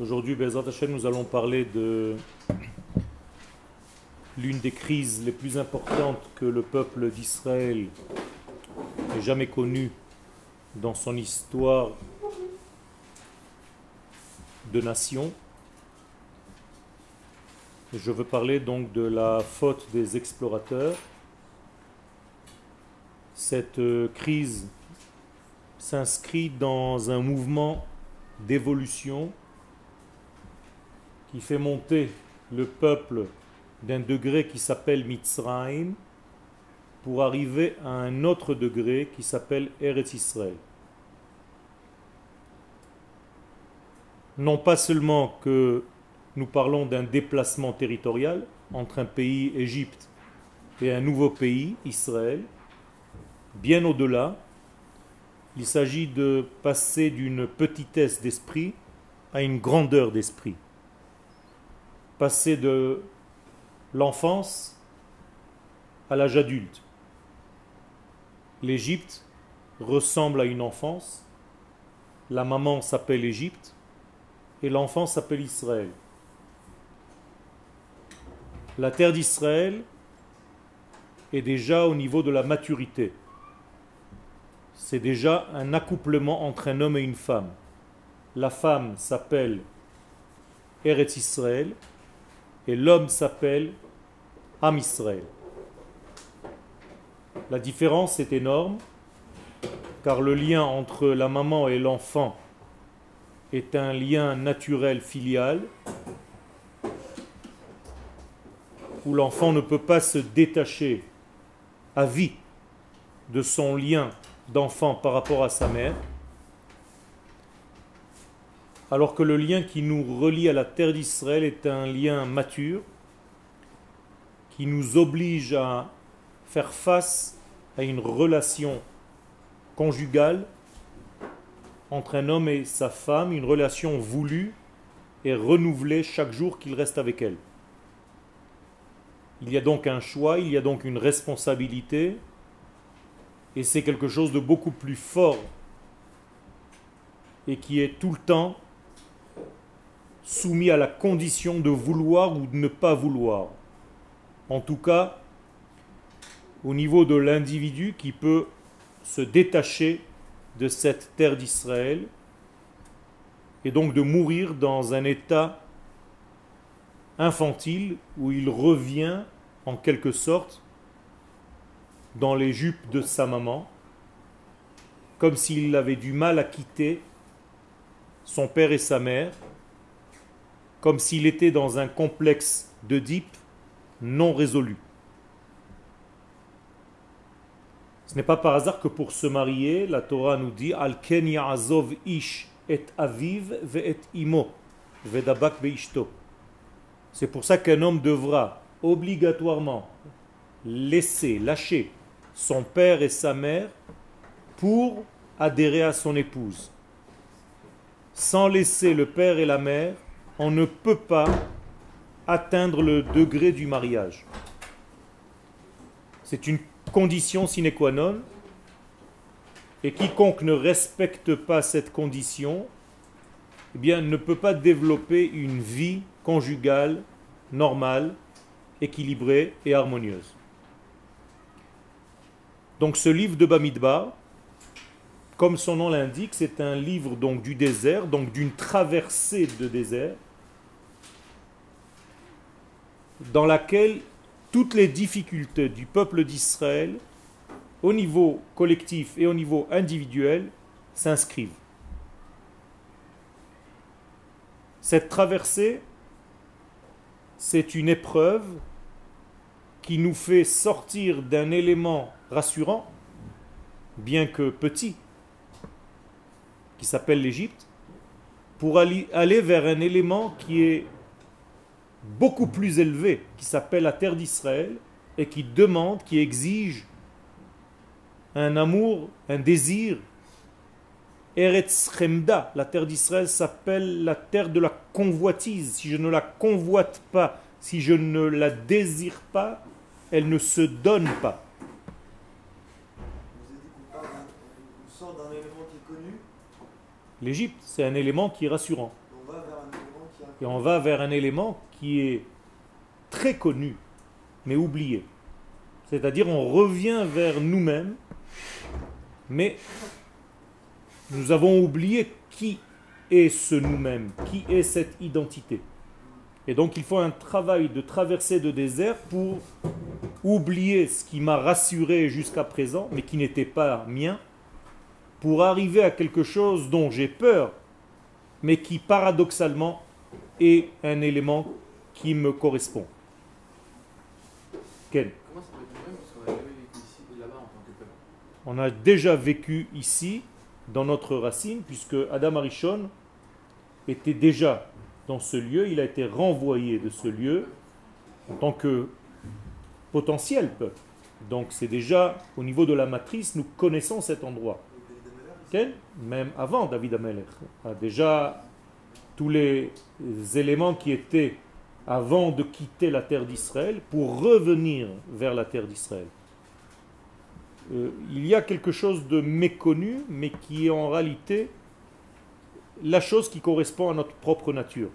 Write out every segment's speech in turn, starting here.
Aujourd'hui, Hashem, nous allons parler de l'une des crises les plus importantes que le peuple d'Israël ait jamais connue dans son histoire de nation. Je veux parler donc de la faute des explorateurs. Cette crise s'inscrit dans un mouvement d'évolution qui fait monter le peuple d'un degré qui s'appelle Mitzrayim pour arriver à un autre degré qui s'appelle Eretz Israël. Non pas seulement que nous parlons d'un déplacement territorial entre un pays, Égypte, et un nouveau pays, Israël, bien au-delà, il s'agit de passer d'une petitesse d'esprit à une grandeur d'esprit. Passer de l'enfance à l'âge adulte. L'Égypte ressemble à une enfance. La maman s'appelle Égypte et l'enfant s'appelle Israël. La terre d'Israël est déjà au niveau de la maturité c'est déjà un accouplement entre un homme et une femme. La femme s'appelle Eretz Israël et l'homme s'appelle Am Israël. La différence est énorme car le lien entre la maman et l'enfant est un lien naturel filial où l'enfant ne peut pas se détacher à vie de son lien d'enfant par rapport à sa mère, alors que le lien qui nous relie à la terre d'Israël est un lien mature qui nous oblige à faire face à une relation conjugale entre un homme et sa femme, une relation voulue et renouvelée chaque jour qu'il reste avec elle. Il y a donc un choix, il y a donc une responsabilité, et c'est quelque chose de beaucoup plus fort et qui est tout le temps soumis à la condition de vouloir ou de ne pas vouloir. En tout cas, au niveau de l'individu qui peut se détacher de cette terre d'Israël et donc de mourir dans un état infantile où il revient en quelque sorte dans les jupes de sa maman, comme s'il avait du mal à quitter son père et sa mère, comme s'il était dans un complexe d'Oedipe non résolu. Ce n'est pas par hasard que pour se marier, la Torah nous dit Al azov ish et aviv ve et imo vedabak C'est pour ça qu'un homme devra obligatoirement laisser, lâcher son père et sa mère pour adhérer à son épouse. Sans laisser le père et la mère, on ne peut pas atteindre le degré du mariage. C'est une condition sine qua non. Et quiconque ne respecte pas cette condition, eh bien, ne peut pas développer une vie conjugale normale, équilibrée et harmonieuse. Donc ce livre de Bamidbar, comme son nom l'indique, c'est un livre donc du désert, donc d'une traversée de désert, dans laquelle toutes les difficultés du peuple d'Israël, au niveau collectif et au niveau individuel, s'inscrivent. Cette traversée, c'est une épreuve qui nous fait sortir d'un élément rassurant, bien que petit, qui s'appelle l'Égypte, pour aller vers un élément qui est beaucoup plus élevé, qui s'appelle la terre d'Israël, et qui demande, qui exige un amour, un désir. Eretz Chemda, la terre d'Israël s'appelle la terre de la convoitise. Si je ne la convoite pas, si je ne la désire pas, elle ne se donne pas. L'Égypte, c'est un élément qui est rassurant. Et on va vers un élément qui est très connu, mais oublié. C'est-à-dire on revient vers nous-mêmes, mais nous avons oublié qui est ce nous-mêmes, qui est cette identité. Et donc il faut un travail de traversée de désert pour oublier ce qui m'a rassuré jusqu'à présent, mais qui n'était pas mien, pour arriver à quelque chose dont j'ai peur, mais qui paradoxalement est un élément qui me correspond. Quel On a déjà vécu ici, dans notre racine, puisque Adam Arishon était déjà dans ce lieu, il a été renvoyé de ce lieu en tant que potentiel peuple. Donc c'est déjà au niveau de la matrice, nous connaissons cet endroit. Même avant David Amelech. Déjà tous les éléments qui étaient avant de quitter la terre d'Israël pour revenir vers la terre d'Israël. Euh, il y a quelque chose de méconnu, mais qui est en réalité la chose qui correspond à notre propre nature.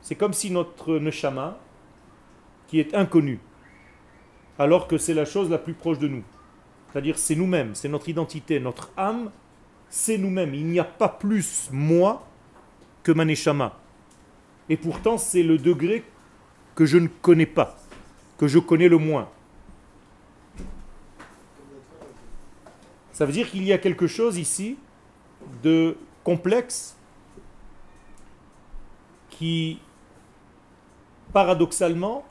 C'est comme si notre neshama, qui est inconnu, alors que c'est la chose la plus proche de nous. C'est-à-dire c'est nous-mêmes, c'est notre identité, notre âme, c'est nous-mêmes. Il n'y a pas plus moi que ma neshama. Et pourtant c'est le degré que je ne connais pas, que je connais le moins. Ça veut dire qu'il y a quelque chose ici de complexe qui, paradoxalement,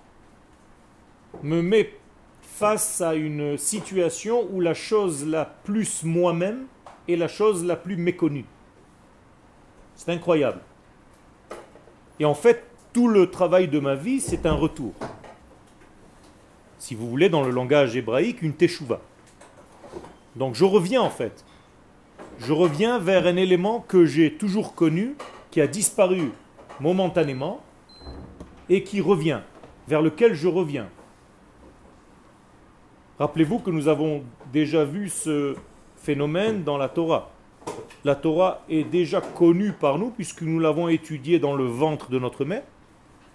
me met face à une situation où la chose la plus moi-même est la chose la plus méconnue. C'est incroyable. Et en fait, tout le travail de ma vie, c'est un retour. Si vous voulez, dans le langage hébraïque, une teshuva. Donc je reviens en fait. Je reviens vers un élément que j'ai toujours connu, qui a disparu momentanément, et qui revient, vers lequel je reviens. Rappelez-vous que nous avons déjà vu ce phénomène dans la Torah. La Torah est déjà connue par nous puisque nous l'avons étudiée dans le ventre de notre mère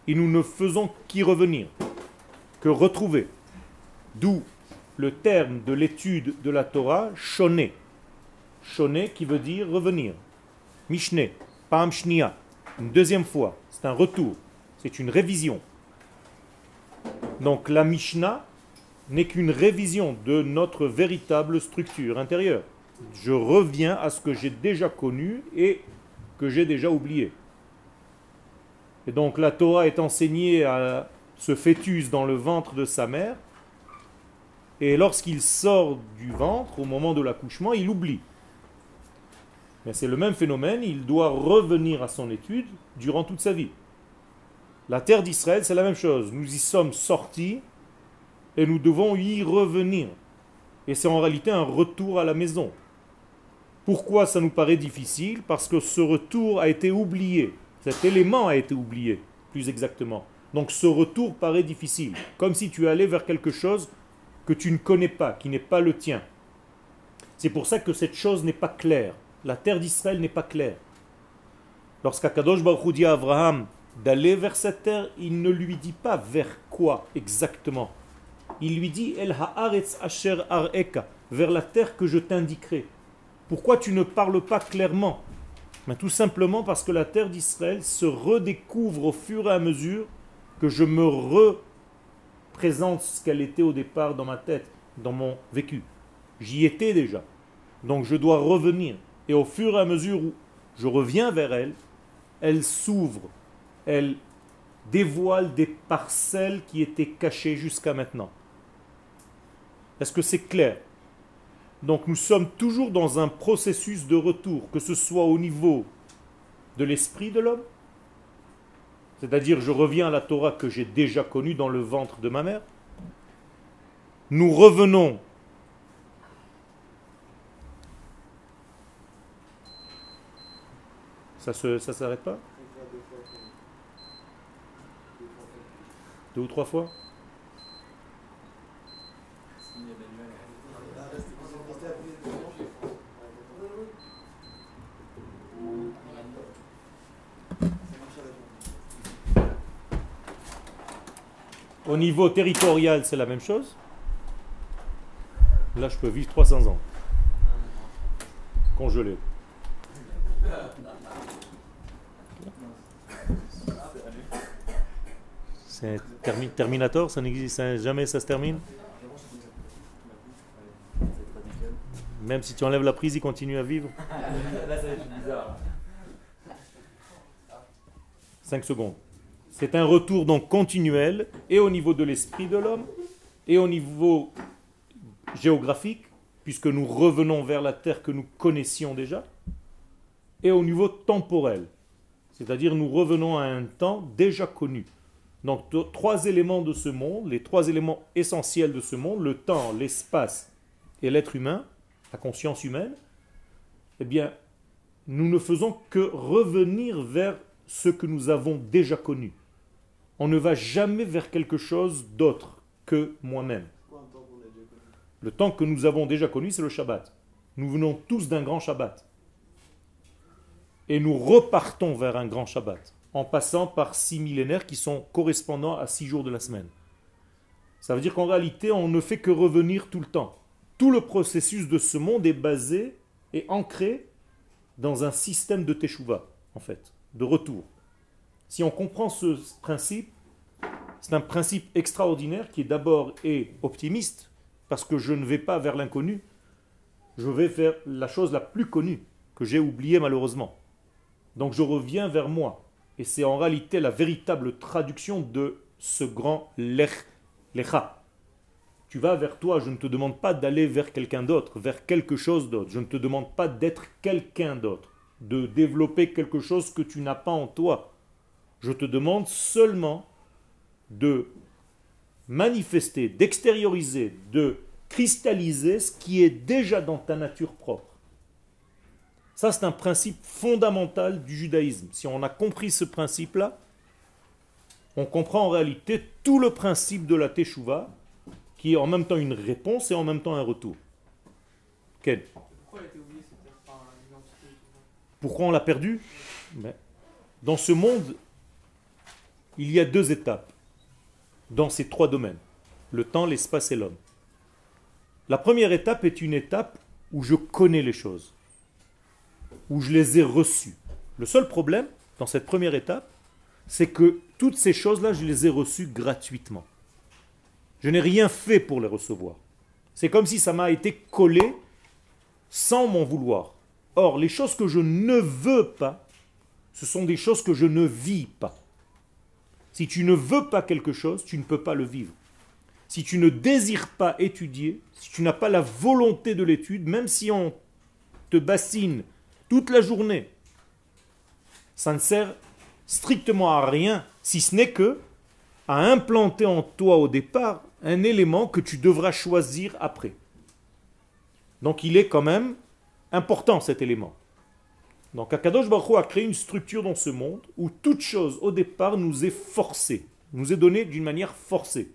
et nous ne faisons qu'y revenir, que retrouver. D'où le terme de l'étude de la Torah, shoné. Shoné qui veut dire revenir. Mishne, pam shnia. Une deuxième fois. C'est un retour. C'est une révision. Donc la Mishnah n'est qu'une révision de notre véritable structure intérieure. Je reviens à ce que j'ai déjà connu et que j'ai déjà oublié. Et donc la Torah est enseignée à ce fœtus dans le ventre de sa mère et lorsqu'il sort du ventre, au moment de l'accouchement, il oublie. Mais c'est le même phénomène, il doit revenir à son étude durant toute sa vie. La terre d'Israël, c'est la même chose. Nous y sommes sortis et nous devons y revenir. Et c'est en réalité un retour à la maison. Pourquoi ça nous paraît difficile? Parce que ce retour a été oublié. Cet élément a été oublié, plus exactement. Donc ce retour paraît difficile. Comme si tu allais vers quelque chose que tu ne connais pas, qui n'est pas le tien. C'est pour ça que cette chose n'est pas claire. La terre d'Israël n'est pas claire. Lorsqu'Akadosh Baruch dit à Abraham d'aller vers cette terre, il ne lui dit pas vers quoi exactement. Il lui dit El haaretz asher areka, vers la terre que je t'indiquerai. Pourquoi tu ne parles pas clairement Mais Tout simplement parce que la terre d'Israël se redécouvre au fur et à mesure que je me re présente ce qu'elle était au départ dans ma tête, dans mon vécu. J'y étais déjà. Donc je dois revenir. Et au fur et à mesure où je reviens vers elle, elle s'ouvre, elle dévoile des parcelles qui étaient cachées jusqu'à maintenant. Est-ce que c'est clair? Donc nous sommes toujours dans un processus de retour, que ce soit au niveau de l'esprit de l'homme, c'est-à-dire je reviens à la Torah que j'ai déjà connue dans le ventre de ma mère. Nous revenons Ça ne ça s'arrête pas? Deux ou trois fois? Au niveau territorial, c'est la même chose. Là, je peux vivre 300 ans. Congelé. C'est Terminator, ça n'existe jamais, ça se termine? Même si tu enlèves la prise, il continue à vivre? 5 secondes. C'est un retour donc continuel, et au niveau de l'esprit de l'homme, et au niveau géographique, puisque nous revenons vers la terre que nous connaissions déjà, et au niveau temporel, c'est-à-dire nous revenons à un temps déjà connu. Donc trois éléments de ce monde, les trois éléments essentiels de ce monde, le temps, l'espace et l'être humain, la conscience humaine, eh bien, nous ne faisons que revenir vers ce que nous avons déjà connu. On ne va jamais vers quelque chose d'autre que moi-même. Le temps que nous avons déjà connu, c'est le Shabbat. Nous venons tous d'un grand Shabbat. Et nous repartons vers un grand Shabbat, en passant par six millénaires qui sont correspondants à six jours de la semaine. Ça veut dire qu'en réalité, on ne fait que revenir tout le temps. Tout le processus de ce monde est basé et ancré dans un système de teshuva, en fait, de retour. Si on comprend ce principe, c'est un principe extraordinaire qui d'abord est optimiste, parce que je ne vais pas vers l'inconnu, je vais faire la chose la plus connue, que j'ai oubliée malheureusement. Donc je reviens vers moi. Et c'est en réalité la véritable traduction de ce grand lech, lecha. Tu vas vers toi, je ne te demande pas d'aller vers quelqu'un d'autre, vers quelque chose d'autre. Je ne te demande pas d'être quelqu'un d'autre, de développer quelque chose que tu n'as pas en toi. Je te demande seulement de manifester, d'extérioriser, de cristalliser ce qui est déjà dans ta nature propre. Ça, c'est un principe fondamental du judaïsme. Si on a compris ce principe-là, on comprend en réalité tout le principe de la Teshuvah, qui est en même temps une réponse et en même temps un retour. Quel Pourquoi on l'a perdu ben, Dans ce monde, il y a deux étapes dans ces trois domaines, le temps, l'espace et l'homme. La première étape est une étape où je connais les choses, où je les ai reçues. Le seul problème dans cette première étape, c'est que toutes ces choses-là, je les ai reçues gratuitement. Je n'ai rien fait pour les recevoir. C'est comme si ça m'a été collé sans m'en vouloir. Or, les choses que je ne veux pas, ce sont des choses que je ne vis pas. Si tu ne veux pas quelque chose, tu ne peux pas le vivre. Si tu ne désires pas étudier, si tu n'as pas la volonté de l'étude, même si on te bassine toute la journée, ça ne sert strictement à rien, si ce n'est que à implanter en toi au départ un élément que tu devras choisir après. Donc il est quand même important cet élément. Donc Akadosh Baruch a créé une structure dans ce monde où toute chose au départ nous est forcée, nous est donnée d'une manière forcée,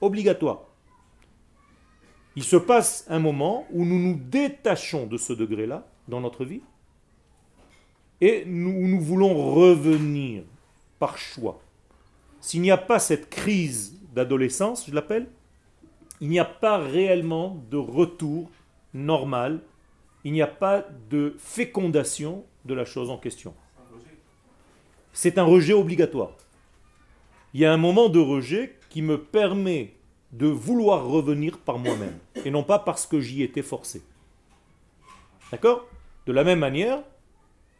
obligatoire. Il se passe un moment où nous nous détachons de ce degré-là dans notre vie et nous, nous voulons revenir par choix. S'il n'y a pas cette crise d'adolescence, je l'appelle, il n'y a pas réellement de retour normal, il n'y a pas de fécondation de la chose en question. C'est un rejet obligatoire. Il y a un moment de rejet qui me permet de vouloir revenir par moi-même et non pas parce que j'y étais forcé. D'accord? De la même manière,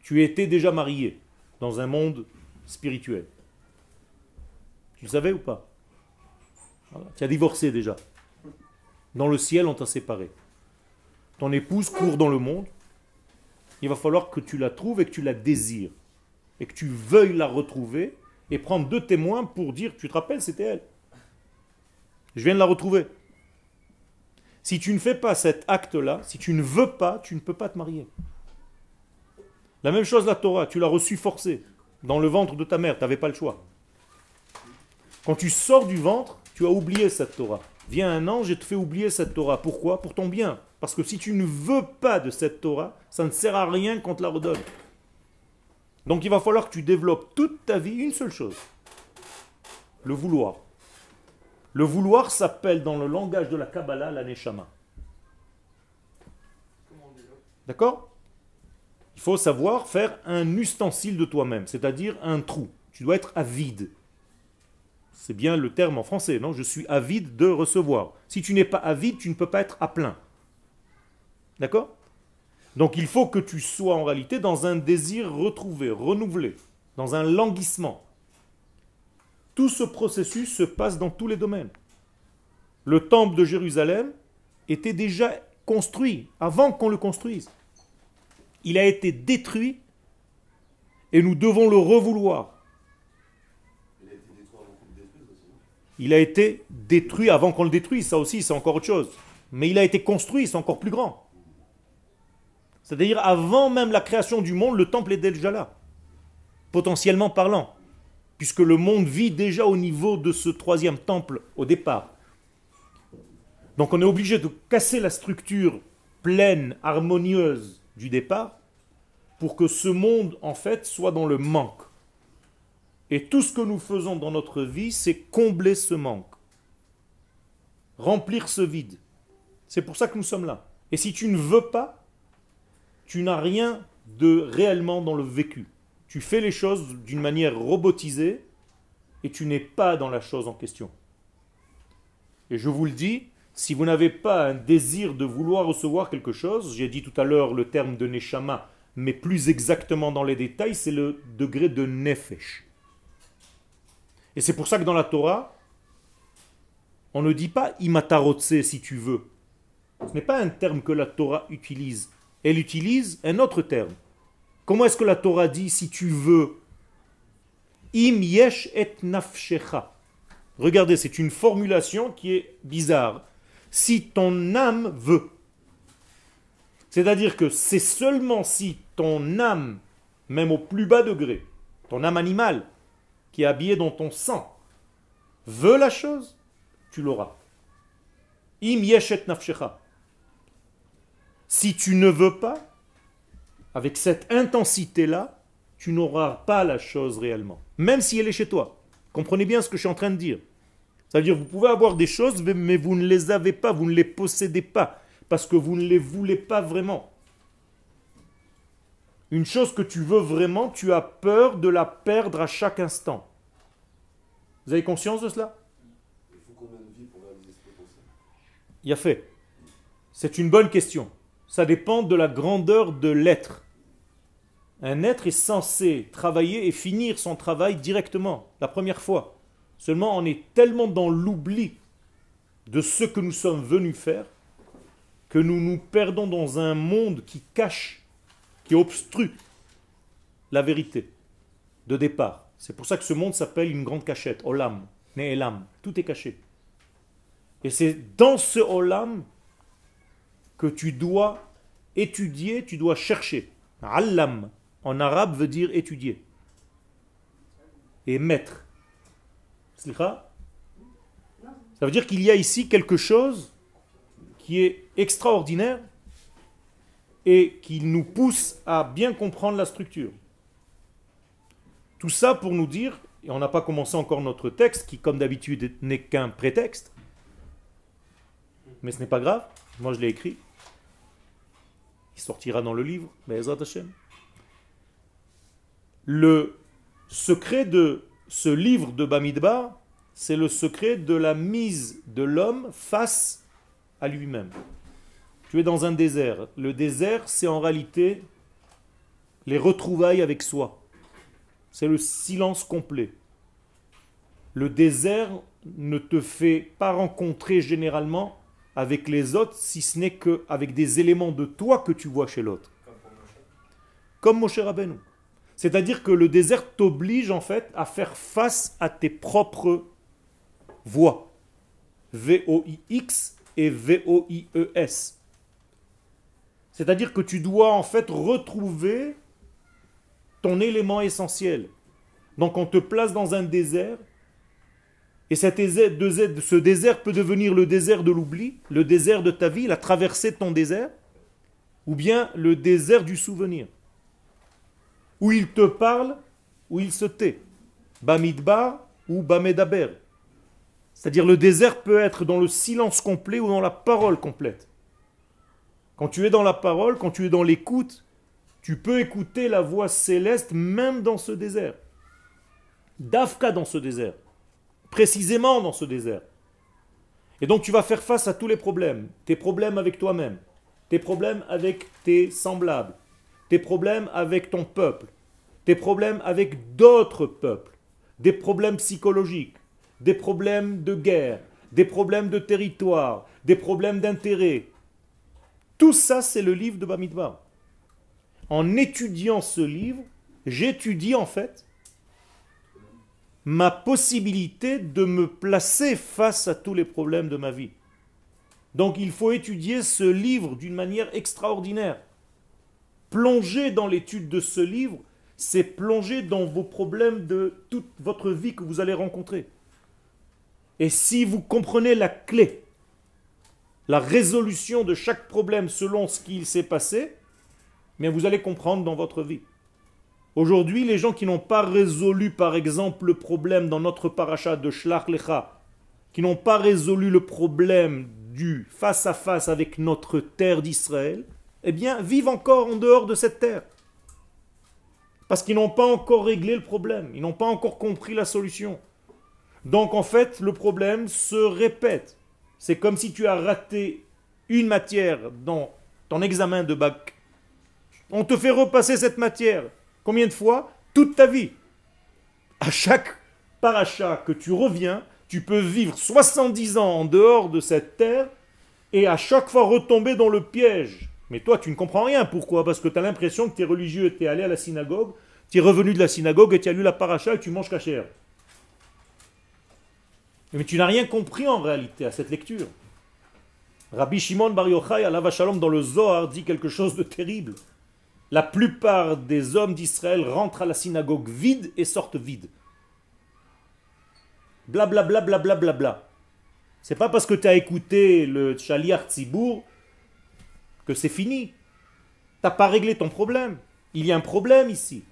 tu étais déjà marié dans un monde spirituel. Tu le savais ou pas? Tu as divorcé déjà. Dans le ciel, on t'a séparé. Ton épouse court dans le monde, il va falloir que tu la trouves et que tu la désires. Et que tu veuilles la retrouver et prendre deux témoins pour dire, tu te rappelles, c'était elle. Je viens de la retrouver. Si tu ne fais pas cet acte-là, si tu ne veux pas, tu ne peux pas te marier. La même chose la Torah, tu l'as reçue forcée dans le ventre de ta mère, tu n'avais pas le choix. Quand tu sors du ventre, tu as oublié cette Torah. Viens un ange et te fait oublier cette Torah. Pourquoi? Pour ton bien. Parce que si tu ne veux pas de cette Torah, ça ne sert à rien qu'on te la redonne. Donc il va falloir que tu développes toute ta vie une seule chose. Le vouloir. Le vouloir s'appelle dans le langage de la Kabbalah la Neshama. D'accord? Il faut savoir faire un ustensile de toi-même, c'est-à-dire un trou. Tu dois être avide. C'est bien le terme en français, non? Je suis avide de recevoir. Si tu n'es pas avide, tu ne peux pas être à plein. D'accord? Donc il faut que tu sois en réalité dans un désir retrouvé, renouvelé, dans un languissement. Tout ce processus se passe dans tous les domaines. Le temple de Jérusalem était déjà construit avant qu'on le construise. Il a été détruit et nous devons le revouloir. Il a été détruit avant qu'on le détruise, ça aussi c'est encore autre chose. Mais il a été construit, c'est encore plus grand. C'est-à-dire avant même la création du monde, le temple est déjà là, potentiellement parlant puisque le monde vit déjà au niveau de ce troisième temple au départ. Donc on est obligé de casser la structure pleine, harmonieuse du départ, pour que ce monde, en fait, soit dans le manque. Et tout ce que nous faisons dans notre vie, c'est combler ce manque. Remplir ce vide. C'est pour ça que nous sommes là. Et si tu ne veux pas, tu n'as rien de réellement dans le vécu tu fais les choses d'une manière robotisée et tu n'es pas dans la chose en question. Et je vous le dis, si vous n'avez pas un désir de vouloir recevoir quelque chose, j'ai dit tout à l'heure le terme de neshama, mais plus exactement dans les détails, c'est le degré de nefesh. Et c'est pour ça que dans la Torah, on ne dit pas imatarotse si tu veux. Ce n'est pas un terme que la Torah utilise. Elle utilise un autre terme. Comment est-ce que la Torah dit si tu veux? Im yesh et nafshecha. Regardez, c'est une formulation qui est bizarre. Si ton âme veut. C'est-à-dire que c'est seulement si ton âme, même au plus bas degré, ton âme animale, qui est habillée dans ton sang, veut la chose, tu l'auras. Im yesh et nafshecha. Si tu ne veux pas, avec cette intensité-là, tu n'auras pas la chose réellement, même si elle est chez toi. Comprenez bien ce que je suis en train de dire. C'est-à-dire, vous pouvez avoir des choses, mais vous ne les avez pas, vous ne les possédez pas, parce que vous ne les voulez pas vraiment. Une chose que tu veux vraiment, tu as peur de la perdre à chaque instant. Vous avez conscience de cela? Il y a fait. C'est une bonne question. Ça dépend de la grandeur de l'être. Un être est censé travailler et finir son travail directement, la première fois. Seulement, on est tellement dans l'oubli de ce que nous sommes venus faire que nous nous perdons dans un monde qui cache, qui obstrue la vérité de départ. C'est pour ça que ce monde s'appelle une grande cachette, Olam, Ne'elam, tout est caché. Et c'est dans ce Olam que tu dois étudier, tu dois chercher. Allam, en arabe veut dire étudier. Et maître. Ça veut dire qu'il y a ici quelque chose qui est extraordinaire et qui nous pousse à bien comprendre la structure. Tout ça pour nous dire, et on n'a pas commencé encore notre texte, qui comme d'habitude n'est qu'un prétexte, mais ce n'est pas grave, moi je l'ai écrit, sortira dans le livre, mais Hashem. Le secret de ce livre de Bamidbar, c'est le secret de la mise de l'homme face à lui-même. Tu es dans un désert. Le désert, c'est en réalité les retrouvailles avec soi. C'est le silence complet. Le désert ne te fait pas rencontrer généralement avec les autres si ce n'est qu'avec des éléments de toi que tu vois chez l'autre. Comme Moshe Rabbeinu. C'est-à-dire que le désert t'oblige en fait à faire face à tes propres voix. V-O-I-X et V-O-I-E-S. C'est-à-dire que tu dois en fait retrouver ton élément essentiel. Donc on te place dans un désert et cet ce désert peut devenir le désert de l'oubli, le désert de ta vie, la traversée de ton désert, ou bien le désert du souvenir où il te parle, ou il se tait. Bamidbar ou Bamedaber. C'est-à-dire le désert peut être dans le silence complet ou dans la parole complète. Quand tu es dans la parole, quand tu es dans l'écoute, tu peux écouter la voix céleste même dans ce désert. Dafka dans ce désert. Précisément dans ce désert. Et donc tu vas faire face à tous les problèmes. Tes problèmes avec toi-même, tes problèmes avec tes semblables, tes problèmes avec ton peuple, tes problèmes avec d'autres peuples, des problèmes psychologiques, des problèmes de guerre, des problèmes de territoire, des problèmes d'intérêt. Tout ça, c'est le livre de Bamidbar. En étudiant ce livre, j'étudie en fait ma possibilité de me placer face à tous les problèmes de ma vie. Donc il faut étudier ce livre d'une manière extraordinaire. Plonger dans l'étude de ce livre, c'est plonger dans vos problèmes de toute votre vie que vous allez rencontrer. Et si vous comprenez la clé, la résolution de chaque problème selon ce qu'il s'est passé, mais vous allez comprendre dans votre vie. Aujourd'hui, les gens qui n'ont pas résolu, par exemple, le problème dans notre paracha de Shlach Lecha, qui n'ont pas résolu le problème du face à face avec notre terre d'Israël, eh bien, vivent encore en dehors de cette terre. Parce qu'ils n'ont pas encore réglé le problème, ils n'ont pas encore compris la solution. Donc, en fait, le problème se répète. C'est comme si tu as raté une matière dans ton examen de bac. On te fait repasser cette matière. Combien de fois Toute ta vie? À chaque paracha que tu reviens, tu peux vivre 70 ans en dehors de cette terre et à chaque fois retomber dans le piège. Mais toi, tu ne comprends rien. Pourquoi? Parce que tu as l'impression que tu es religieux, tu es allé à la synagogue, tu es revenu de la synagogue et tu as lu la paracha et tu manges cachère. Mais tu n'as rien compris en réalité à cette lecture. Rabbi Shimon Bar Yochai, à Shalom, dans le Zohar, dit quelque chose de terrible. La plupart des hommes d'Israël rentrent à la synagogue vide et sortent vide. Bla bla bla bla bla bla bla. C'est pas parce que tu as écouté le Shaliar Tzibour que c'est fini. T'as pas réglé ton problème. Il y a un problème ici.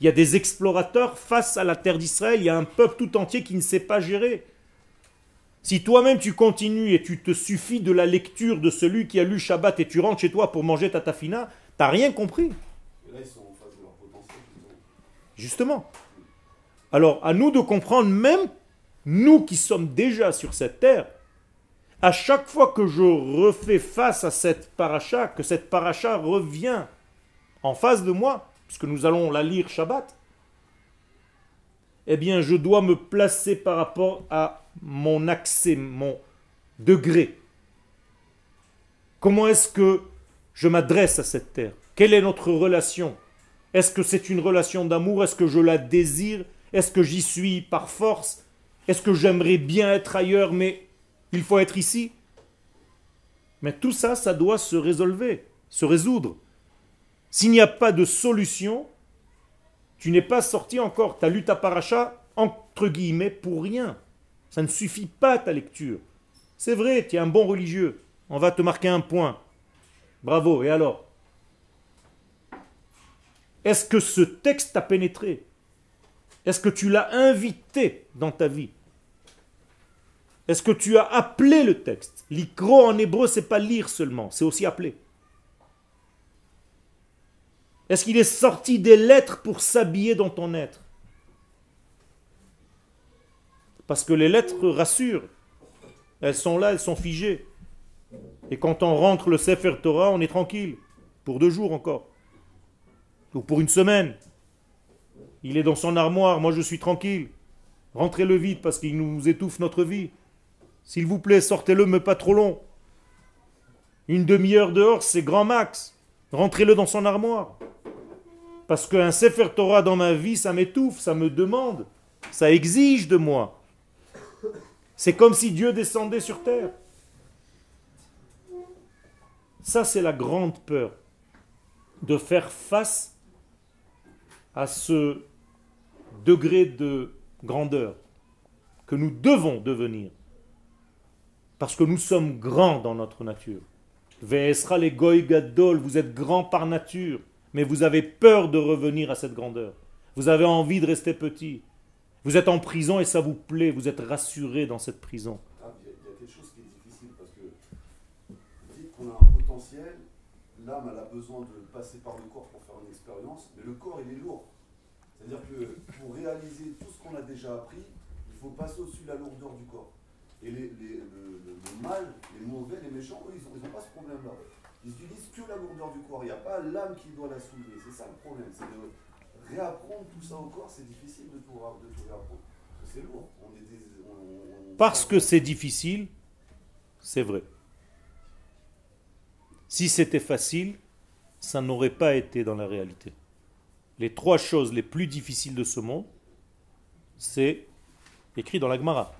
Il y a des explorateurs face à la terre d'Israël. Il y a un peuple tout entier qui ne sait pas gérer. Si toi-même tu continues et tu te suffis de la lecture de celui qui a lu Shabbat et tu rentres chez toi pour manger ta tafina, T'as rien compris. Justement. Alors, à nous de comprendre, même nous qui sommes déjà sur cette terre, à chaque fois que je refais face à cette paracha, que cette paracha revient en face de moi, puisque nous allons la lire Shabbat, eh bien, je dois me placer par rapport à mon accès, mon degré. Comment est-ce que je m'adresse à cette terre Quelle est notre relation? Est-ce que c'est une relation d'amour? Est-ce que je la désire? Est-ce que j'y suis par force? Est-ce que j'aimerais bien être ailleurs, mais il faut être ici? Mais tout ça, ça doit se résolver, se résoudre. S'il n'y a pas de solution, tu n'es pas sorti encore. Tu as lu ta paracha, entre guillemets, pour rien. Ça ne suffit pas ta lecture. C'est vrai, tu es un bon religieux. On va te marquer un point. Bravo, et alors? Est-ce que ce texte t'a pénétré? Est-ce que tu l'as invité dans ta vie? Est-ce que tu as appelé le texte? L'ikro en hébreu, c'est pas lire seulement, c'est aussi appeler. Est-ce qu'il est sorti des lettres pour s'habiller dans ton être? Parce que les lettres rassurent. Elles sont là, elles sont figées. Et quand on rentre le Sefer Torah, on est tranquille. Pour deux jours encore. Ou pour une semaine. Il est dans son armoire, moi je suis tranquille. Rentrez-le vite parce qu'il nous étouffe notre vie. S'il vous plaît, sortez-le, mais pas trop long. Une demi-heure dehors, c'est grand max. Rentrez-le dans son armoire. Parce qu'un Sefer Torah dans ma vie, ça m'étouffe, ça me demande, ça exige de moi. C'est comme si Dieu descendait sur terre. Ça, c'est la grande peur de faire face à ce degré de grandeur que nous devons devenir. Parce que nous sommes grands dans notre nature. Ve'esra les vous êtes grands par nature, mais vous avez peur de revenir à cette grandeur. Vous avez envie de rester petit. Vous êtes en prison et ça vous plaît, vous êtes rassuré dans cette prison. Ah, Il y, a- il y a quelque chose qui est difficile parce que vous dites l'âme elle a besoin de passer par le corps pour faire une expérience, mais le corps il est lourd. C'est-à-dire que pour réaliser tout ce qu'on a déjà appris, il faut passer au-dessus de la lourdeur du corps. Et les, le, mal, les mauvais, les méchants, eux, ils n'ont pas ce problème-là. Ils utilisent que la lourdeur du corps. Il n'y a pas l'âme qui doit la soulever. C'est ça le problème. C'est de réapprendre tout ça au corps. C'est difficile de tout, de tout réapprendre. C'est lourd. On est Parce que c'est difficile, c'est vrai. Si c'était facile, ça n'aurait pas été dans la réalité. Les trois choses les plus difficiles de ce monde, c'est écrit dans la Gemara.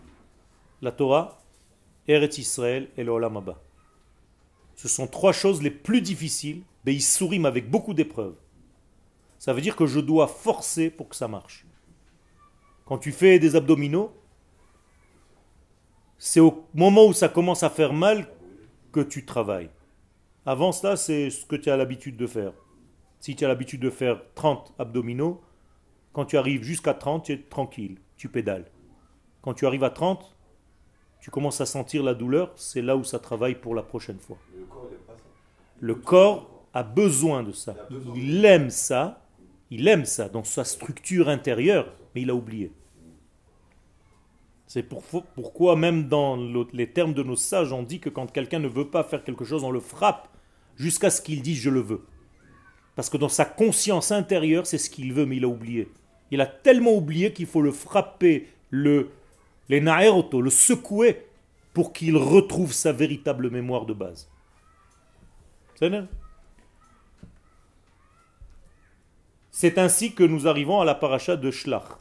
La Torah, Eretz Israël et le Olam Abba. Ce sont trois choses les plus difficiles, mais ils souriment avec beaucoup d'épreuves. Ça veut dire que je dois forcer pour que ça marche. Quand tu fais des abdominaux, c'est au moment où ça commence à faire mal que tu travailles. Avant cela, c'est ce que tu as l'habitude de faire. Si tu as l'habitude de faire 30 abdominaux, quand tu arrives jusqu'à 30, tu es tranquille, tu pédales. Quand tu arrives à 30, tu commences à sentir la douleur, c'est là où ça travaille pour la prochaine fois. Mais le corps, il n'aime pas ça. Le corps a besoin de ça. Il aime ça, il aime ça dans sa structure intérieure, mais il a oublié. C'est pour- pourquoi même dans le- les termes de nos sages, on dit que quand quelqu'un ne veut pas faire quelque chose, on le frappe jusqu'à ce qu'il dise je le veux. Parce que dans sa conscience intérieure, c'est ce qu'il veut, mais il a oublié. Il a tellement oublié qu'il faut le frapper, le, les naeroto, le secouer pour qu'il retrouve sa véritable mémoire de base. C'est ainsi que nous arrivons à la paracha de Shlach.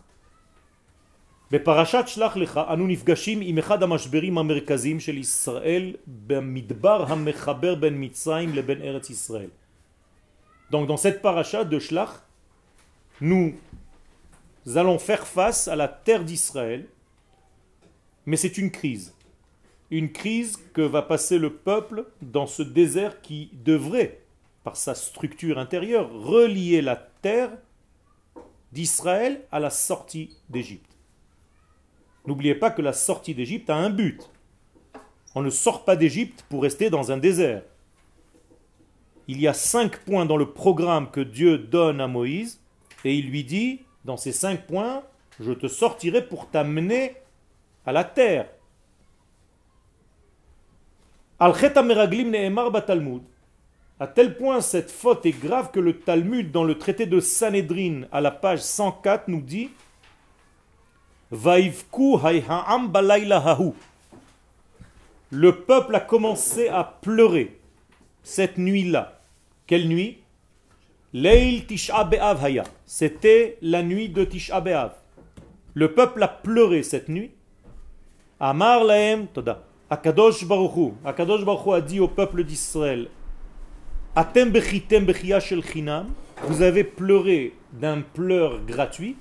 בפרשת שלח לך אנו נפגשים עם אחד המשברים המרכזיים של ישראל במדבר המחבר בין מצרים לבין ארץ ישראל. Donc dans cette paracha de Shlach, nous allons faire face à la terre d'Israël, mais c'est une crise. Une crise que va passer le peuple dans ce désert qui devrait, par sa structure intérieure, relier la terre d'Israël à la sortie d'Égypte. N'oubliez pas que la sortie d'Égypte a un but. On ne sort pas d'Égypte pour rester dans un désert. Il y a cinq points dans le programme que Dieu donne à Moïse, et il lui dit, dans ces cinq points, je te sortirai pour t'amener à la terre. Al Batalmud. À tel point cette faute est grave que le Talmud, dans le traité de Sanhedrin, à la page 104, nous dit Le peuple a commencé à pleurer cette nuit-là. Quelle nuit? Leil Tisha. C'était la nuit de Tisha B'Av. Le peuple a pleuré cette nuit. Amar lahem toda. Akadosh Baruch Hu. Akadosh Baruch Hu a dit au peuple d'Israël Atem bechitem bechia shel. Vous avez pleuré d'un pleur gratuit.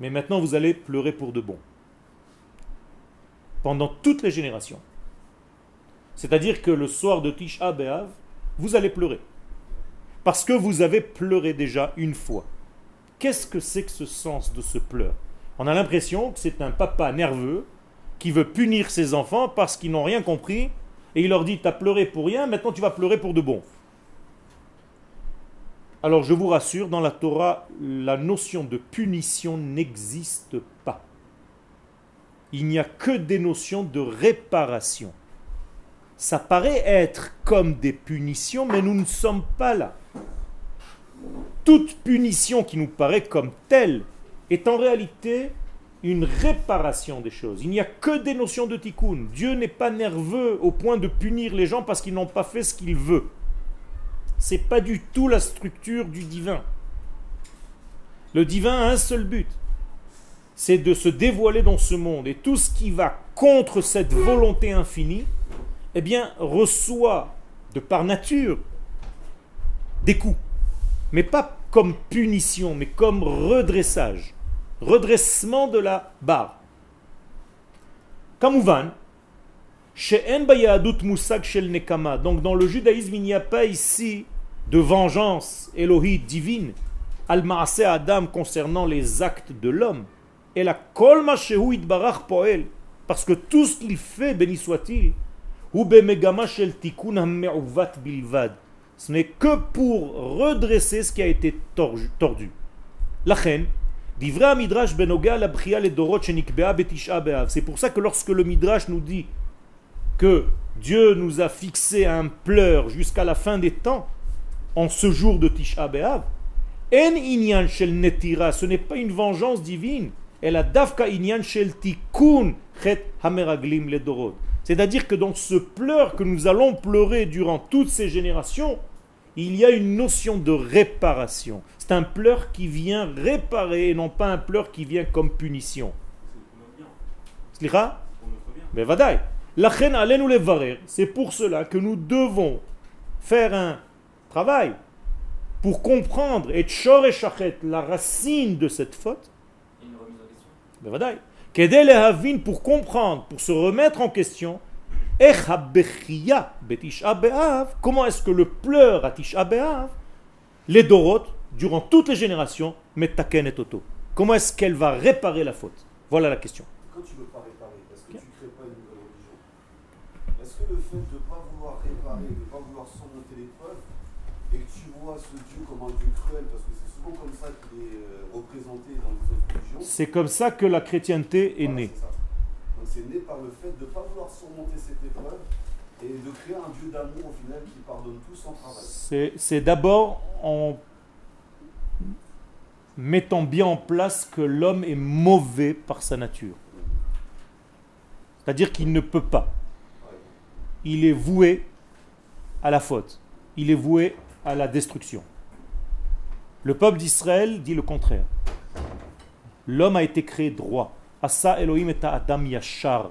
Mais maintenant vous allez pleurer pour de bon. Pendant toutes les générations. C'est-à-dire que le soir de Tisha B'Av, vous allez pleurer. Parce que vous avez pleuré déjà une fois. Qu'est-ce que c'est que ce sens de ce pleur? On a l'impression que c'est un papa nerveux qui veut punir ses enfants parce qu'ils n'ont rien compris et il leur dit T'as pleuré pour rien, maintenant tu vas pleurer pour de bon. Alors je vous rassure, dans la Torah, la notion de punition n'existe pas. Il n'y a que des notions de réparation. Ça paraît être comme des punitions, mais nous ne sommes pas là. Toute punition qui nous paraît comme telle est en réalité une réparation des choses. Il n'y a que des notions de tikkun. Dieu n'est pas nerveux au point de punir les gens parce qu'ils n'ont pas fait ce qu'il veut. C'est pas du tout la structure du divin. Le divin a un seul but, c'est de se dévoiler dans ce monde. Et tout ce qui va contre cette volonté infinie, eh bien, reçoit de par nature des coups. Mais pas comme punition, mais comme redressage. Redressement de la barre. Kamouvan, Donc dans le judaïsme, il n'y a pas ici de vengeance élohite divine, al adam concernant les actes de l'homme. Et la kol barach poel. Parce que tout ce qu'il fait, béni soit-il, bilvad. Ce n'est que pour redresser ce qui a été tordu. La reine, Divra Midrash benoga la dorot shenikbea betisha be'av. C'est pour ça que lorsque le Midrash nous dit que Dieu nous a fixé un pleur jusqu'à la fin des temps, en ce jour de Tisha B'Av, en inyan shel netira, ce n'est pas une vengeance divine, elle a davka inyan shel tikkun chet hameraglim le. C'est-à-dire que dans ce pleur que nous allons pleurer durant toutes ces générations, il y a une notion de réparation. C'est un pleur qui vient réparer et non pas un pleur qui vient comme punition. Mais vadaï. C'est pour cela que nous devons faire un travail pour comprendre et shachet, la racine de cette faute. Mais vadaï. Pour comprendre, pour se remettre en question, Comment est-ce que le pleur à Tisha B'Av, les Dorotes, durant toutes les générations, Metaken et Toto. Comment est-ce qu'elle va réparer la faute? Voilà la question. Quand tu veux pas réparer, est-ce que tu ne crées pas une nouvelle religion Est-ce que le fait de ne pas vouloir réparer, de ne pas vouloir surmonter l'épreuve, et que tu vois ce Dieu comme un Dieu cruel, parce que c'est souvent comme ça qu'il est euh, représenté dans les autres religions. C'est comme ça que la chrétienté est née c'est né par le fait de ne pas vouloir surmonter cette épreuve et de créer un Dieu d'amour au final qui pardonne tout sans travail. C'est d'abord en mettant bien en place que l'homme est mauvais par sa nature. C'est-à-dire qu'il ne peut pas. Il est voué à la faute. Il est voué à la destruction. Le peuple d'Israël dit le contraire. L'homme a été créé droit. Asa Elohim et Adam Yashar.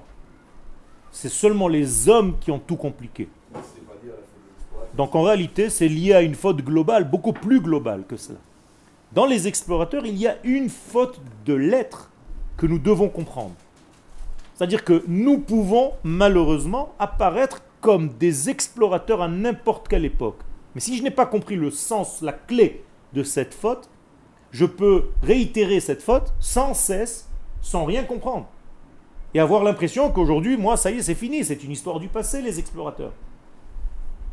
C'est seulement les hommes qui ont tout compliqué. Donc en réalité, c'est lié à une faute globale, beaucoup plus globale que cela. Dans les explorateurs, il y a une faute de l'être que nous devons comprendre. C'est-à-dire que nous pouvons malheureusement apparaître comme des explorateurs à n'importe quelle époque. Mais si je n'ai pas compris le sens, la clé de cette faute, je peux réitérer cette faute sans cesse sans rien comprendre. Et avoir l'impression qu'aujourd'hui, moi, ça y est, c'est fini, c'est une histoire du passé, les explorateurs.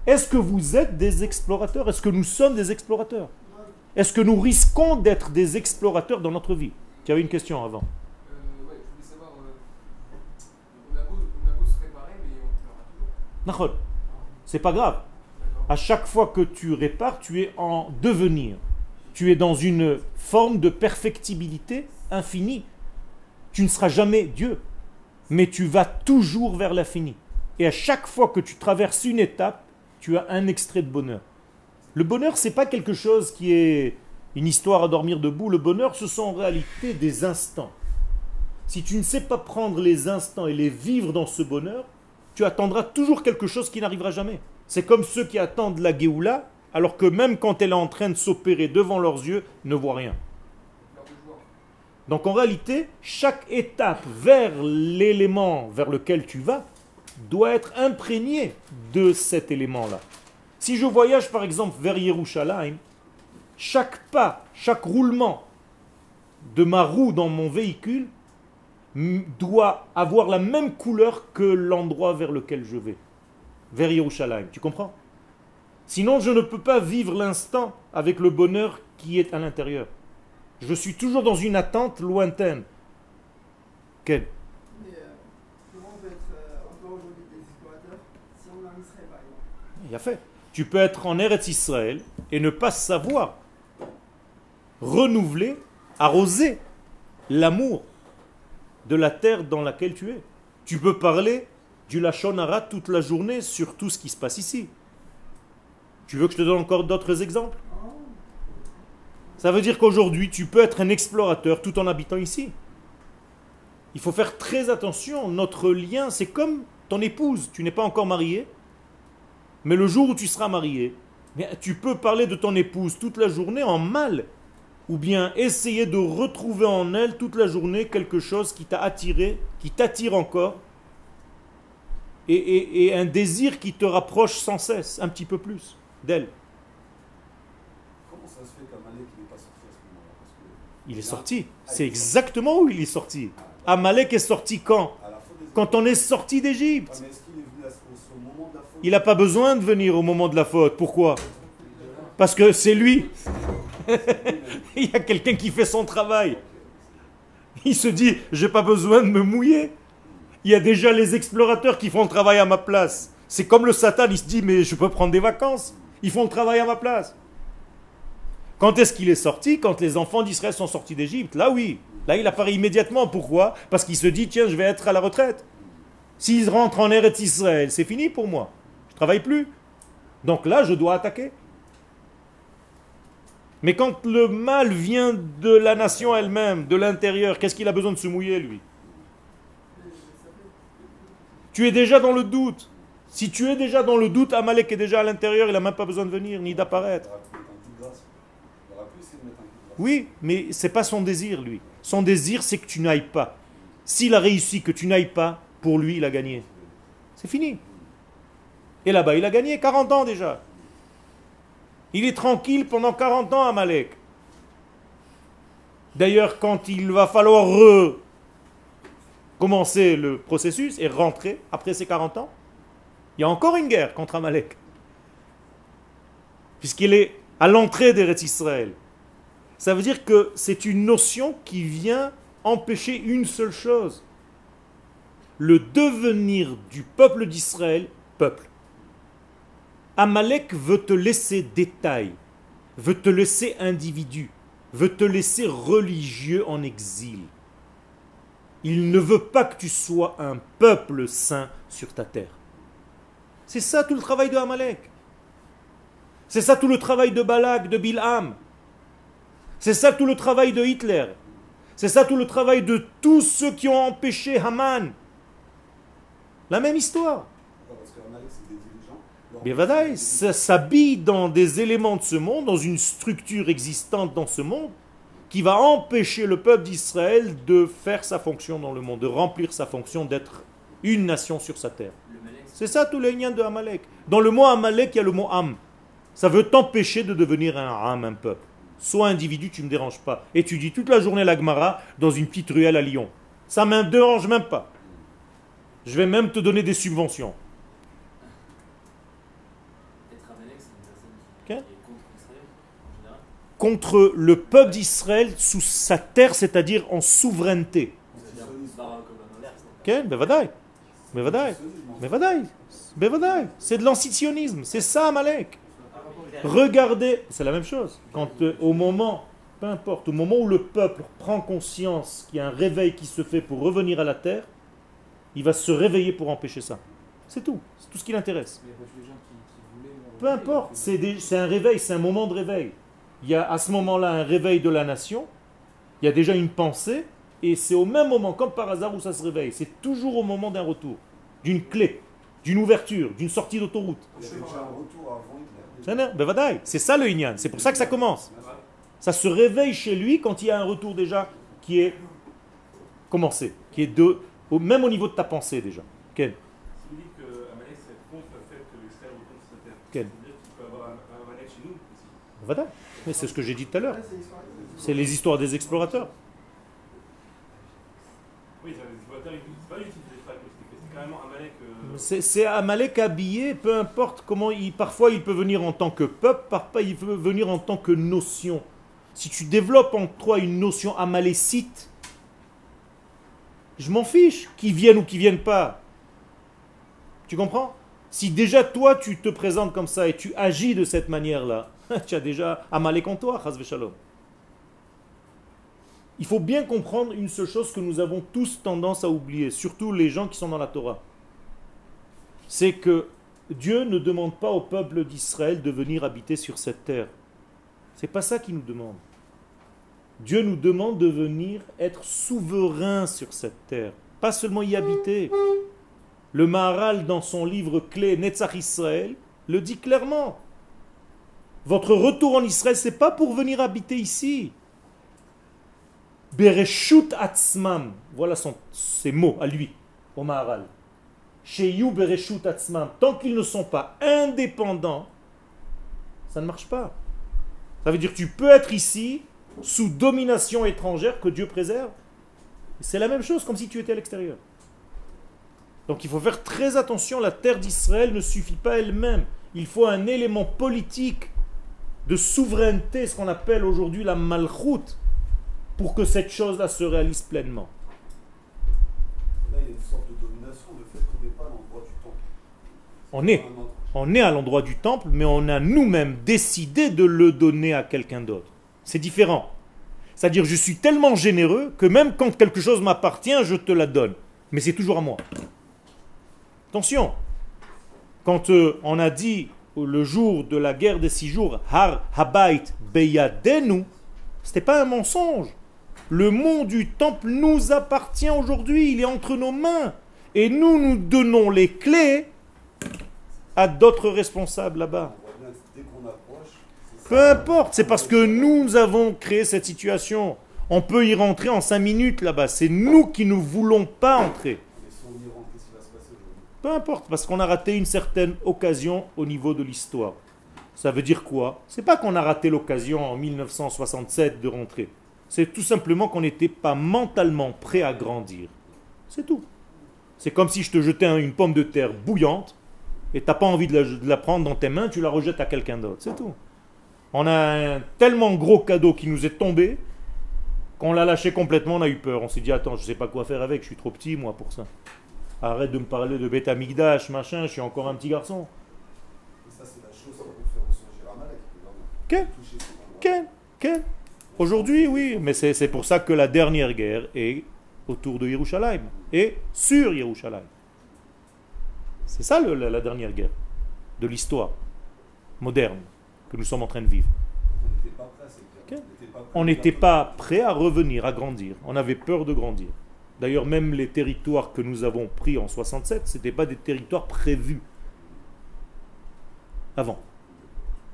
Est-ce que vous êtes des explorateurs? Est-ce que nous sommes des explorateurs? Est-ce que nous risquons d'être des explorateurs dans notre vie? Tu avais une question avant. C'est pas grave. À chaque fois que tu répares, tu es en devenir. Tu es dans une forme de perfectibilité infinie tu ne seras jamais Dieu, mais tu vas toujours vers l'infini. Et à chaque fois que tu traverses une étape, tu as un extrait de bonheur. Le bonheur, c'est pas quelque chose qui est une histoire à dormir debout. Le bonheur, ce sont en réalité des instants. Si tu ne sais pas prendre les instants et les vivre dans ce bonheur, tu attendras toujours quelque chose qui n'arrivera jamais. C'est comme ceux qui attendent la Géoula, alors que même quand elle est en train de s'opérer devant leurs yeux, ne voient rien. Donc en réalité, chaque étape vers l'élément vers lequel tu vas doit être imprégnée de cet élément-là. Si je voyage par exemple vers Yerushalayim, chaque pas, chaque roulement de ma roue dans mon véhicule doit avoir la même couleur que l'endroit vers lequel je vais, vers Yerushalayim. Tu comprends? Sinon, je ne peux pas vivre l'instant avec le bonheur qui est à l'intérieur. Je suis toujours dans une attente lointaine. Quel Mais euh, euh, encore aujourd'hui des explorateurs si on est en Israël par exemple Il a fait. Tu peux être en Eretz Israël et ne pas savoir renouveler, arroser l'amour de la terre dans laquelle tu es. Tu peux parler du Lachonara toute la journée sur tout ce qui se passe ici. Tu veux que je te donne encore d'autres exemples? Ça veut dire qu'aujourd'hui, tu peux être un explorateur tout en habitant ici. Il faut faire très attention. Notre lien, c'est comme ton épouse. Tu n'es pas encore marié, mais le jour où tu seras marié, tu peux parler de ton épouse toute la journée en mal, ou bien essayer de retrouver en elle toute la journée quelque chose qui t'a attiré, qui t'attire encore, et, et un désir qui te rapproche sans cesse, un petit peu plus d'elle. Il est sorti. C'est exactement où il est sorti. Amalek est sorti quand? Quand on est sorti d'Égypte. Il n'a pas besoin de venir au moment de la faute. Pourquoi? Parce que c'est lui. il y a quelqu'un qui fait son travail. Il se dit, j'ai pas besoin de me mouiller. Il y a déjà les explorateurs qui font le travail à ma place. C'est comme le Satan, il se dit, mais je peux prendre des vacances. Ils font le travail à ma place. Quand est-ce qu'il est sorti? Quand les enfants d'Israël sont sortis d'Égypte? Là, oui. Là, il apparaît immédiatement. Pourquoi? Parce qu'il se dit, tiens, je vais être à la retraite. S'ils rentrent en Eretz Israël, c'est fini pour moi. Je ne travaille plus. Donc là, je dois attaquer. Mais quand le mal vient de la nation elle-même, de l'intérieur, qu'est-ce qu'il a besoin de se mouiller, lui? Tu es déjà dans le doute. Si tu es déjà dans le doute, Amalek est déjà à l'intérieur, il n'a même pas besoin de venir ni d'apparaître. Oui, mais c'est pas son désir, lui. Son désir, c'est que tu n'ailles pas. S'il a réussi que tu n'ailles pas, pour lui, il a gagné. C'est fini. Et là-bas, il a gagné 40 ans déjà. Il est tranquille pendant 40 ans, Amalek. D'ailleurs, quand il va falloir recommencer le processus et rentrer après ces 40 ans, il y a encore une guerre contre Amalek. Puisqu'il est à l'entrée d'Eretz Israël. Ça veut dire que c'est une notion qui vient empêcher une seule chose. Le devenir du peuple d'Israël, peuple. Amalek veut te laisser détail, veut te laisser individu, veut te laisser religieux en exil. Il ne veut pas que tu sois un peuple saint sur ta terre. C'est ça tout le travail de Amalek. C'est ça tout le travail de Balak, de Bilham. C'est ça tout le travail de Hitler. C'est ça tout le travail de tous ceux qui ont empêché Haman. La même histoire. Bien ça s'habille dans des éléments de ce monde, dans une structure existante dans ce monde, qui va empêcher le peuple d'Israël de faire sa fonction dans le monde, de remplir sa fonction d'être une nation sur sa terre. C'est ça tout le lien de Amalek. Dans le mot Amalek, il y a le mot Am. Ça veut t'empêcher de devenir un Am, un peuple. Soit individu, tu ne me déranges pas. Et tu dis toute la journée la Gemara dans une petite ruelle à Lyon. Ça ne me dérange même pas. Je vais même te donner des subventions. Contre le peuple d'Israël sous sa terre, c'est-à-dire en souveraineté. Ben, c'est de l'antisionisme. C'est ça, Amalek. Regardez, c'est la même chose. Quand euh, au moment, peu importe, au moment où le peuple prend conscience qu'il y a un réveil qui se fait pour revenir à la terre, il va se réveiller pour empêcher ça. C'est tout. C'est tout ce qui l'intéresse. Peu importe, c'est un réveil, c'est un moment de réveil. Il y a à ce moment-là un réveil de la nation, il y a déjà une pensée, et c'est au même moment, comme par hasard, où ça se réveille. C'est toujours au moment d'un retour, d'une clé, d'une ouverture, d'une sortie d'autoroute. C'est ça le Inyan, c'est pour ça que ça commence. Ça se réveille chez lui quand il y a un retour déjà qui est commencé, qui est de, au, même au niveau de ta pensée déjà. Quel Quel Mais c'est ce que j'ai dit tout à l'heure. C'est les histoires des explorateurs. Oui, les explorateurs, pas c'est Amalek habillé, peu importe comment il. Parfois il peut venir en tant que peuple, parfois il peut venir en tant que notion. Si tu développes en toi une notion amalécite, je m'en fiche qu'ils viennent ou qu'ils viennent pas. Tu comprends? Si déjà toi tu te présentes comme ça et tu agis de cette manière-là, tu as déjà Amalek en toi, Shalom. Il faut bien comprendre une seule chose que nous avons tous tendance à oublier, surtout les gens qui sont dans la Torah c'est que Dieu ne demande pas au peuple d'Israël de venir habiter sur cette terre. C'est pas ça qu'il nous demande. Dieu nous demande de venir être souverain sur cette terre, pas seulement y habiter. Le Maharal, dans son livre clé Netzach Israël, le dit clairement. Votre retour en Israël, c'est pas pour venir habiter ici. Bereshut Atzmam, voilà son, ses mots à lui, au Maharal chez tant qu'ils ne sont pas indépendants, ça ne marche pas. Ça veut dire que tu peux être ici sous domination étrangère que Dieu préserve. C'est la même chose comme si tu étais à l'extérieur. Donc il faut faire très attention, la terre d'Israël ne suffit pas elle-même. Il faut un élément politique de souveraineté, ce qu'on appelle aujourd'hui la malchoute, pour que cette chose-là se réalise pleinement. Là, il y a une sorte de domination, le fait qu'on n'est pas à l'endroit du temple. On est, on est à l'endroit du temple, mais on a nous-mêmes décidé de le donner à quelqu'un d'autre. C'est différent. C'est-à-dire, je suis tellement généreux que même quand quelque chose m'appartient, je te la donne. Mais c'est toujours à moi. Attention, quand euh, on a dit le jour de la guerre des six jours, Har Habait Beyadenu, c'était pas un mensonge. Le mont du temple nous appartient aujourd'hui, il est entre nos mains. Et nous, nous donnons les clés à d'autres responsables là-bas. Peu importe, c'est parce que nous avons créé cette situation. On peut y rentrer en cinq minutes là-bas. C'est nous qui ne voulons pas entrer. Mais si on y rentre, qu'est-ce qui va se passer aujourd'hui Peu importe, parce qu'on a raté une certaine occasion au niveau de l'histoire. Ça veut dire quoi? C'est pas qu'on a raté l'occasion en 1967 de rentrer. C'est tout simplement qu'on n'était pas mentalement prêt à grandir. C'est tout. C'est comme si je te jetais un- une pomme de terre bouillante et t'as pas envie de la, de la prendre dans tes mains, tu la rejettes à quelqu'un d'autre. C'est tout. On a un tellement gros cadeau qui nous est tombé qu'on l'a lâché complètement, on a eu peur. On s'est dit, attends, je sais pas quoi faire avec, je suis trop petit moi pour ça. Arrête de me parler de bêta migdash, machin, je suis encore un petit garçon. Et ça, c'est la chose qu'on peut faire. Quel. Quel Aujourd'hui, oui, mais c'est pour ça que la dernière guerre est autour de Yerushalayim et sur Yerushalayim. C'est ça le- la, la dernière guerre de l'histoire moderne que nous sommes en train de vivre. On n'était pas prêt à revenir, à grandir. On avait peur de grandir. D'ailleurs, même les territoires que nous avons pris en 67, ce n'étaient pas des territoires prévus avant.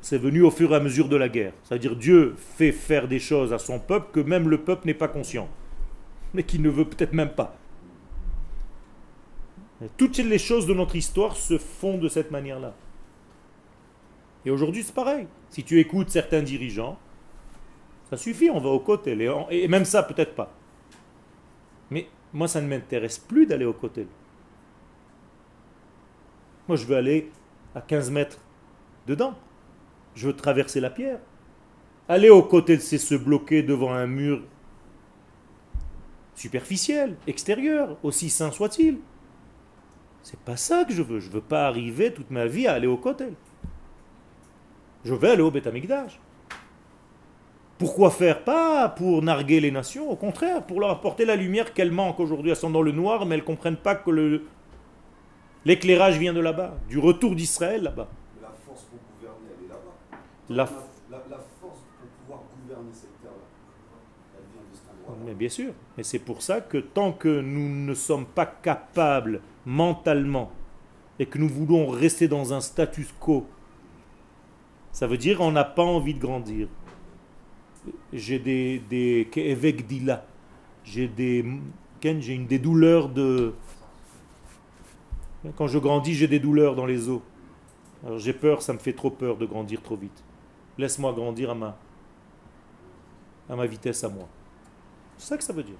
C'est venu au fur et à mesure de la guerre. C'est-à-dire Dieu fait faire des choses à son peuple que même le peuple n'est pas conscient, mais qui ne veut peut-être même pas. Toutes les choses de notre histoire se font de cette manière-là. Et aujourd'hui, c'est pareil. Si tu écoutes certains dirigeants, ça suffit, on va au côté. Et même ça, peut-être pas. Mais moi, ça ne m'intéresse plus d'aller au côté. Moi, je veux aller à 15 mètres dedans. Je veux traverser la pierre. Aller au côté, c'est se bloquer devant un mur superficiel, extérieur, aussi sain soit-il. C'est pas ça que je veux. Je veux pas arriver toute ma vie à aller au côté. Je vais aller au Beth Amikdash. Pourquoi faire Pas pour narguer les nations, au contraire, pour leur apporter la lumière qu'elles manquent aujourd'hui. Elles sont dans le noir, mais elles ne comprennent pas que le, l'éclairage vient de là-bas, du retour d'Israël là-bas. Mais la force pour gouverner, elle est là-bas. La- La, la force pour pouvoir gouverner cette terre-là, elle vient de cet endroit-là. Mais bien sûr. Et c'est pour ça que tant que nous ne sommes pas capables mentalement et que nous voulons rester dans un status quo, ça veut dire qu'on n'a pas envie de grandir. J'ai des, des ke'evek dila. J'ai des j'ai une des douleurs de quand je grandis, j'ai des douleurs dans les os. Alors j'ai peur, ça me fait trop peur de grandir trop vite. Laisse-moi grandir à ma à ma vitesse à moi. C'est ça que ça veut dire.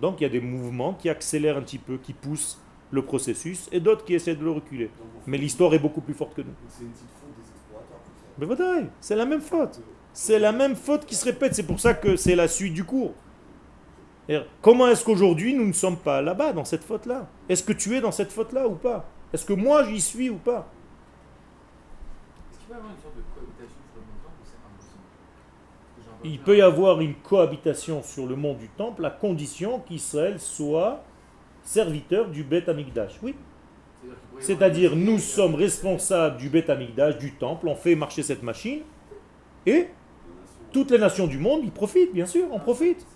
Donc il y a des mouvements qui accélèrent un petit peu, qui poussent le processus, et d'autres qui essaient de le reculer. Mais l'histoire est beaucoup plus forte que nous. c'est une petite faute des explorateurs. Mais voilà, c'est la même faute. C'est la même faute qui se répète. C'est pour ça que c'est la suite du cours. Comment est-ce qu'aujourd'hui nous ne sommes pas là-bas, dans cette faute-là? Est-ce que tu es dans cette faute-là ou pas? Est-ce que moi j'y suis ou pas? Il peut y avoir une cohabitation sur le mont du temple à condition qu'Israël soit serviteur du Beth Amikdash. Oui. C'est-à-dire nous sommes responsables du Beth Amikdash, du temple, on fait marcher cette machine, et toutes les nations du monde y profitent, bien sûr, on profite.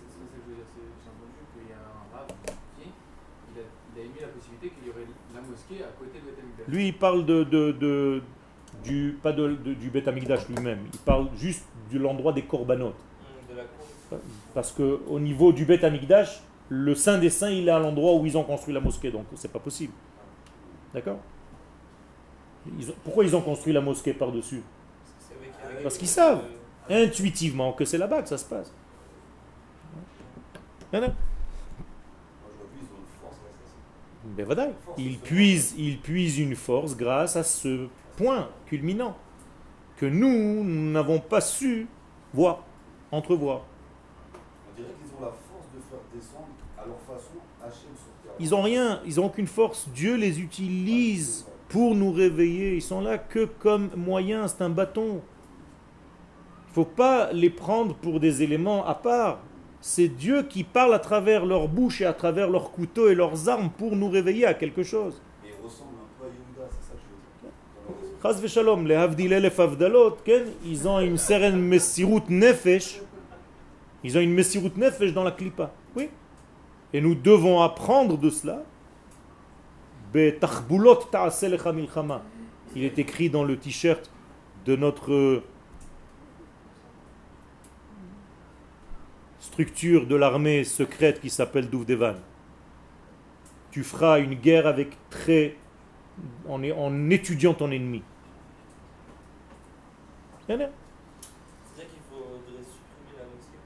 Lui, il parle de, de- de- du, pas de, de- du Beth lui-même, il parle juste de l'endroit des corbanotes. cour. Parce que au niveau du Beth le Saint des Saints, il est à l'endroit où ils ont construit la mosquée, donc c'est pas possible. D'accord? Ils Pourquoi ils ont construit la mosquée par-dessus? Parce qu'ils savent. Intuitivement que c'est là-bas que ça se passe. Ont à ça. Ben voilà. Il puise, il puise une force grâce à ce point culminant que nous n'avons pas su voir, entrevoir. On dirait qu'ils ont la force de faire descendre à leur façon Hachem sur terre. Ils n'ont rien, ils n'ont aucune force. Dieu les utilise pour nous réveiller. Ils sont là que comme moyen, c'est un bâton. Il faut pas les prendre pour des éléments à part. C'est Dieu qui parle à travers leur bouche et à travers leurs couteaux et leurs armes pour nous réveiller à quelque chose. Mais ils ressemblent un peu à Yehuda, c'est ça que je veux dire. Dans leur esprit. Chas v'shalom, les havdil elef avdalot, ils ont une certaine messirut nefesh. Ils ont une messirut nefesh dans la klipa. Oui. Et nous devons apprendre de cela. Il est écrit dans le t-shirt de notre structure de l'armée secrète qui s'appelle Douvdevan. Tu feras une guerre avec très en, étudiant ton ennemi.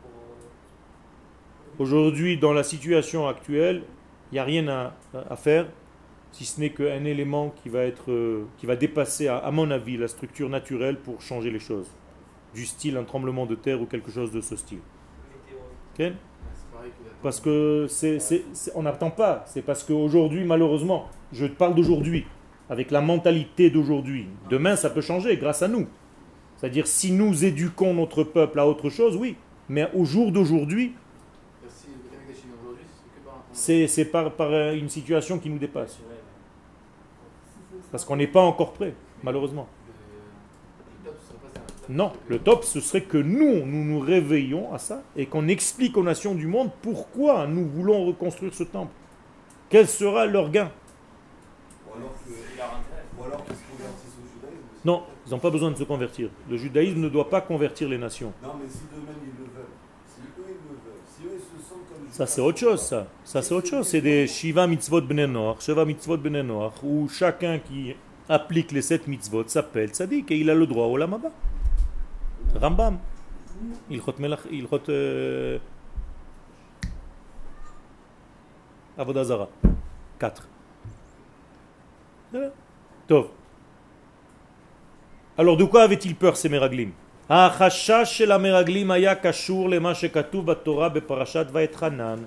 Pour. euh, Aujourd'hui, dans la situation actuelle, il n'y a rien à, à faire, si ce n'est qu'un élément qui va, être, euh, qui va dépasser, à, à mon avis, la structure naturelle pour changer les choses. Du style un tremblement de terre ou quelque chose de ce style. Parce que c'est, on n'attend pas. C'est parce qu'aujourd'hui, malheureusement, je parle d'aujourd'hui, avec la mentalité d'aujourd'hui. Demain, ça peut changer grâce à nous. C'est-à-dire, si nous éduquons notre peuple à autre chose, oui. Mais au jour d'aujourd'hui, c'est par par, euh, une situation qui nous dépasse. Parce qu'on n'est pas encore prêt, malheureusement. Le, le top, ce serait pas ça. Non, le top, ce serait que nous, nous nous réveillons à ça et qu'on explique aux nations du monde pourquoi nous voulons reconstruire ce temple. Quel sera leur gain? Ou alors se convertissent au judaïsme. Non, ils n'ont pas besoin de se convertir. Le judaïsme ne doit pas convertir les nations. Non, mais si d'eux-mêmes ils le veulent, si eux ils le veulent, si eux ils se sentent comme Ça, c'est autre chose, ça. Ça, c'est autre chose. C'est des Shiva mitzvot bnei noach, Shiva mitzvot bnei noach, où chacun qui applique les sept mitzvot s'appelle tzaddik et il a le droit au lamaba. Rambam. Ilchot melach, ilchot euh, Avodah Zarah. 4. Tov. Alors de quoi avaient-ils peur ces Meraglim החשש של המרגלים היה קשור למה שכתוב בתורה בפרשת ואתחנן.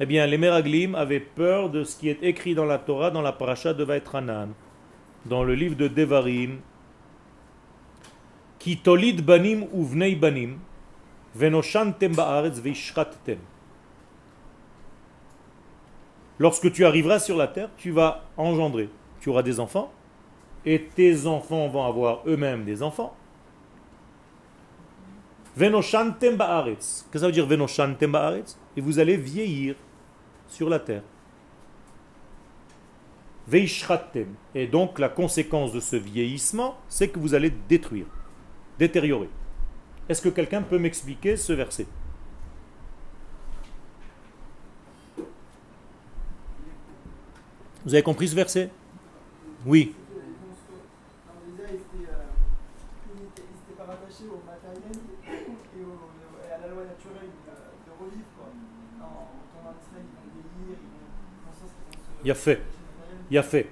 Eh bien, les Meraglim avaient peur de ce qui est écrit dans la Torah dans la paracha de Vaetranan, dans le livre de Devarim, Lorsque tu arriveras sur la terre, tu vas engendrer. Tu auras des enfants, et tes enfants vont avoir eux-mêmes des enfants. Venoshantem ba'aretz. Que ça veut dire venoshantem ba'aretz? Et vous allez vieillir sur la terre. Veishratem. Et donc la conséquence de ce vieillissement, c'est que vous allez détruire, détériorer. Est-ce que quelqu'un peut m'expliquer ce verset? Vous avez compris ce verset? Oui. Il y a fait. Il y a fait.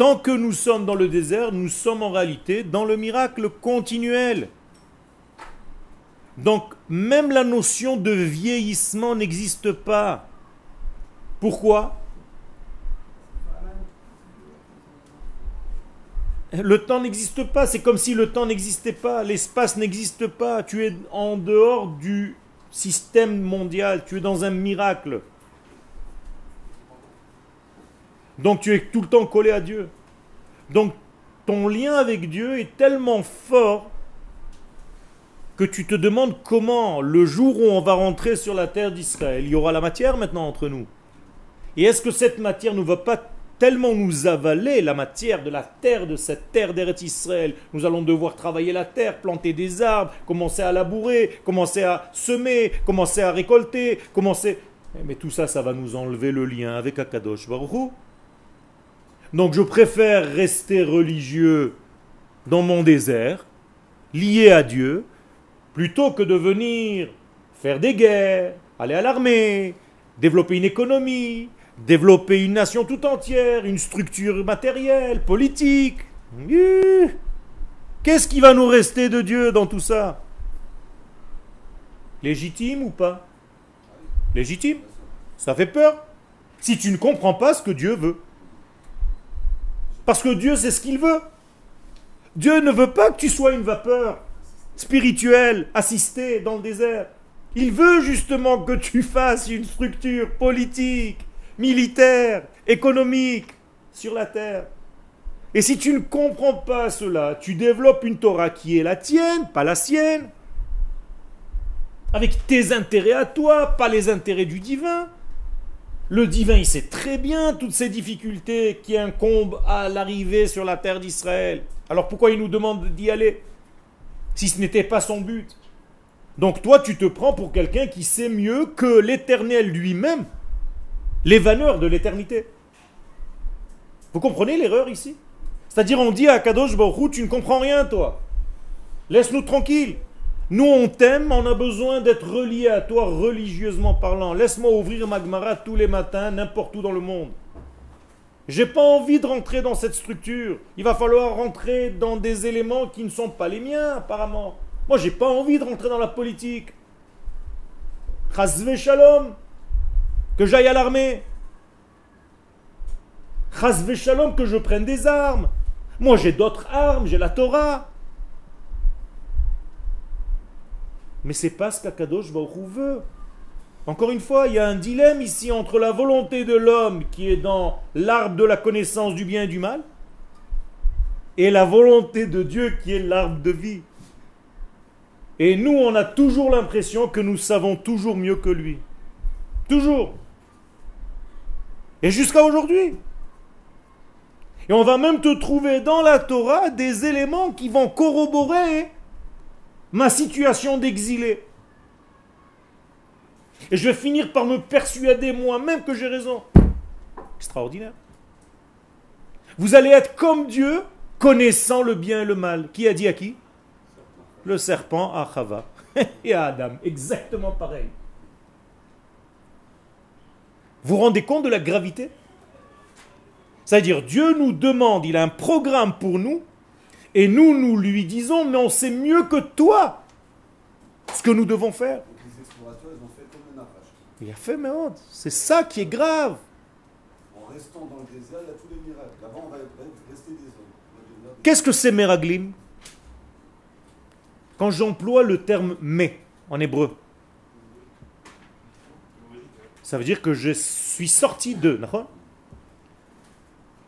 Tant que nous sommes dans le désert, nous sommes en réalité dans le miracle continuel. Donc, même la notion de vieillissement n'existe pas. Pourquoi? Le temps n'existe pas, c'est comme si le temps n'existait pas, l'espace n'existe pas, tu es en dehors du système mondial, tu es dans un miracle. Donc tu es tout le temps collé à Dieu. Donc ton lien avec Dieu est tellement fort que tu te demandes comment, le jour où on va rentrer sur la terre d'Israël, il y aura la matière maintenant entre nous. Et est-ce que cette matière ne va pas tellement nous avaler, la matière de la terre, de cette terre d'Eretz Israël? Nous allons devoir travailler la terre, planter des arbres, commencer à labourer, commencer à semer, commencer à récolter, commencer... Eh, Mais tout ça, ça va nous enlever le lien avec Akadosh Baruch. Donc je préfère rester religieux dans mon désert, lié à Dieu, plutôt que de venir faire des guerres, aller à l'armée, développer une économie, développer une nation tout entière, une structure matérielle, politique. Qu'est-ce qui va nous rester de Dieu dans tout ça? Légitime ou pas? Légitime. Ça fait peur. Si tu ne comprends pas ce que Dieu veut. Parce que Dieu, c'est ce qu'il veut. Dieu ne veut pas que tu sois une vapeur spirituelle, assistée dans le désert. Il veut justement que tu fasses une structure politique, militaire, économique sur la terre. Et si tu ne comprends pas cela, tu développes une Torah qui est la tienne, pas la sienne, avec tes intérêts à toi, pas les intérêts du divin. Le divin, il sait très bien toutes ces difficultés qui incombent à l'arrivée sur la terre d'Israël. Alors pourquoi il nous demande d'y aller si ce n'était pas son but? Donc toi, tu te prends pour quelqu'un qui sait mieux que l'Éternel lui-même les valeurs de l'éternité. Vous comprenez l'erreur ici? C'est-à-dire on dit à Kadosh Baruch tu ne comprends rien toi. Laisse-nous tranquilles. Nous on t'aime, on a besoin d'être relié à toi religieusement parlant. Laisse-moi ouvrir Magmara tous les matins, n'importe où dans le monde. J'ai pas envie de rentrer dans cette structure. Il va falloir rentrer dans des éléments qui ne sont pas les miens, apparemment. Moi, j'ai pas envie de rentrer dans la politique. Chazve shalom. Que j'aille à l'armée. Chazve shalom, que je prenne des armes. Moi, j'ai d'autres armes, j'ai la Torah. Mais c'est pas ce qu'Akadosh Baruch Hu veut. Encore une fois, il y a un dilemme ici entre la volonté de l'homme qui est dans l'arbre de la connaissance du bien et du mal et la volonté de Dieu qui est l'arbre de vie. Et nous, on a toujours l'impression que nous savons toujours mieux que lui. Toujours. Et jusqu'à aujourd'hui. Et on va même te trouver dans la Torah des éléments qui vont corroborer ma situation d'exilé. Et je vais finir par me persuader moi-même que j'ai raison. Extraordinaire. Vous allez être comme Dieu, connaissant le bien et le mal. Qui a dit à qui? Le serpent à Chava et à Adam. Exactement pareil. Vous vous rendez compte de la gravité? C'est-à-dire, Dieu nous demande, il a un programme pour nous, et nous, nous lui disons, mais on sait mieux que toi ce que nous devons faire. Donc les explorateurs, ils ont fait comme le Nachash. Il a fait, mais oh, c'est ça qui est grave. En restant dans le désert, il y a tous les miracles. Là-bas, on va rester des hommes. Qu'est-ce que c'est Meraglim Quand j'emploie le terme mais en hébreu, ça veut dire que je suis sorti de. d'accord?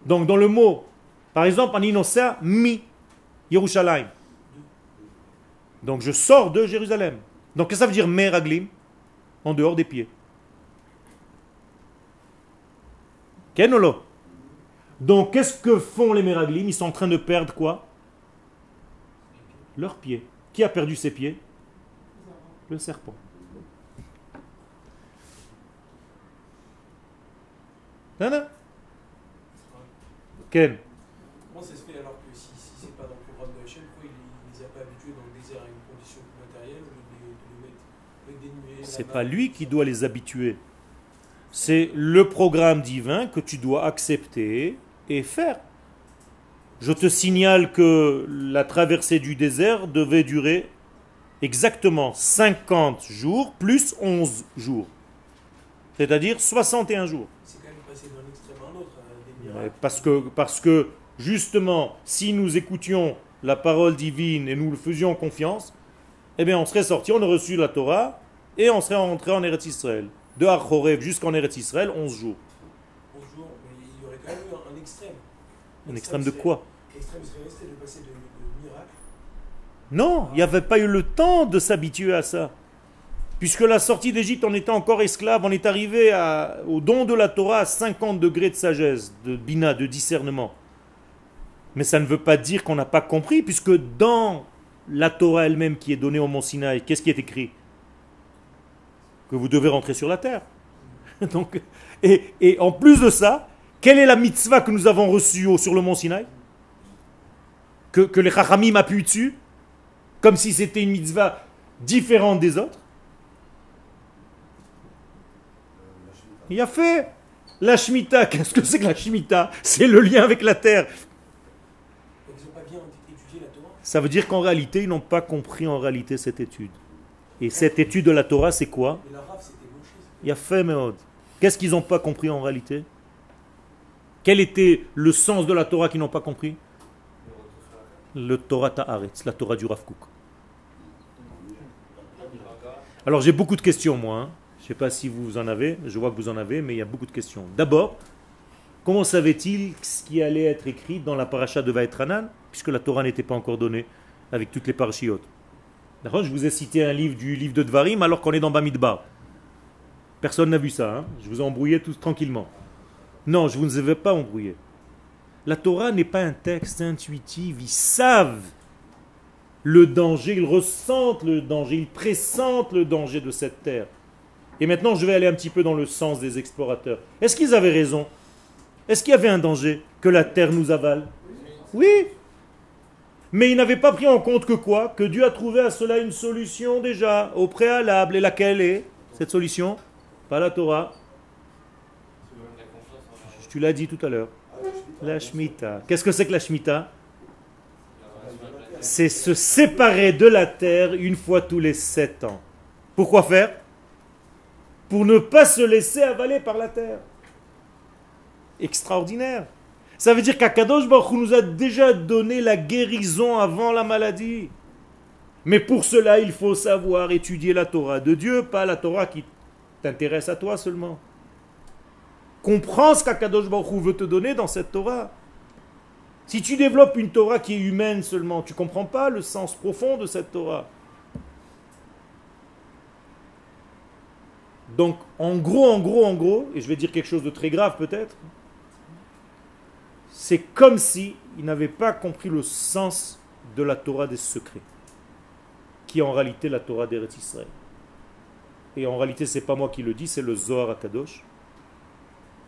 Donc dans le mot, par exemple en inosa, mi, Yerushalayim. Donc je sors de Jérusalem. Donc que ça veut dire Meraglim En dehors des pieds. Ken ou lo donc, qu'est-ce que font les Meraglim Ils sont en train de perdre quoi? Leurs pieds. Qui a perdu ses pieds? Le serpent. Ken Comment ça se fait alors que si, si c'est pas dans le programme de Hachem, pourquoi il, il les a pas habitués dans le désert à une condition plus matérielle au lieu de les, de les mettre avec des nuées C'est pas lui qui doit les habituer. C'est le programme divin que tu dois accepter et faire. Je te signale que la traversée du désert devait durer exactement 50 jours plus 11 jours. C'est-à-dire 61 jours. C'est quand même passé d'un extrême à un autre, des Ouais, miracles. Parce que, parce que justement, si nous écoutions la parole divine et nous le faisions confiance, eh bien on serait sorti, on aurait reçu la Torah et on serait rentré en Eretz Israël. De Har Chorev jusqu'en Eretz Israël, 11 jours. 11 jours, mais il y aurait quand même eu un, un extrême. Un extrême de quoi L'extrême serait resté de passer de, de miracle. Non, il n'y avait pas eu le temps de s'habituer à ça. Puisque la sortie d'Égypte, on était encore esclave, on est arrivé à- au don de la Torah à 50 degrés de sagesse, de bina, de discernement. Mais ça ne veut pas dire qu'on n'a pas compris, puisque dans la Torah elle-même qui est donnée au mont Sinaï, qu'est-ce qui est écrit? Que vous devez rentrer sur la terre. Donc, et, et en plus de ça, quelle est la mitzvah que nous avons reçue au- sur le mont Sinaï? Que, que les Chachamim appuient dessus Comme si c'était une mitzvah différente des autres? Il a fait la Shemitah. Qu'est-ce que c'est que la Shemitah C'est le lien avec la terre. Ça veut dire qu'en réalité, ils n'ont pas compris en réalité cette étude. Et cette étude de la Torah, c'est quoi. Il y a fait. Qu'est-ce qu'ils n'ont pas compris en réalité? Quel était le sens de la Torah qu'ils n'ont pas compris? Le Torah Ta'aretz, la Torah du Rav Kook. Alors j'ai beaucoup de questions, moi. hein. Je ne sais pas si vous en avez, je vois que vous en avez, mais il y a beaucoup de questions. D'abord, comment savait-il ce qui allait être écrit dans la paracha de Vaetranan, puisque la Torah n'était pas encore donnée avec toutes les parachiotes? Je vous ai cité un livre du livre de Dvarim alors qu'on est dans Bamidbar. Personne n'a vu ça, hein je vous ai embrouillé tous tranquillement. Non, je vous ai pas embrouillé. La Torah n'est pas un texte intuitif, ils savent le danger, ils ressentent le danger, ils pressentent le danger de cette terre. Et maintenant, je vais aller un petit peu dans le sens des explorateurs. Est-ce qu'ils avaient raison? Est-ce qu'il y avait un danger que la terre nous avale? Oui. Mais ils n'avaient pas pris en compte que quoi? Que Dieu a trouvé à cela une solution déjà, au préalable. Et laquelle est cette solution? Pas la Torah. Tu l'as dit tout à l'heure. La. Shemitah. Qu'est-ce que c'est que la Shemitah? C'est se séparer de la terre une fois tous les sept ans. Pourquoi faire? Pour ne pas se laisser avaler par la terre. Extraordinaire. Ça veut dire qu'Akadosh Baruch nous a déjà donné la guérison avant la maladie. Mais pour cela, il faut savoir étudier la Torah de Dieu, pas la Torah qui t'intéresse à toi seulement. Comprends ce qu'Akadosh Baruch veut te donner dans cette Torah. Si tu développes une Torah qui est humaine seulement, tu ne comprends pas le sens profond de cette Torah. Donc, en gros, en gros, en gros, et je vais dire quelque chose de très grave peut-être, c'est comme si il n'avait pas compris le sens de la Torah des secrets, qui est en réalité la Torah d'Eretz Israël. Et en réalité, c'est pas moi qui le dis, c'est le Zohar Akadosh,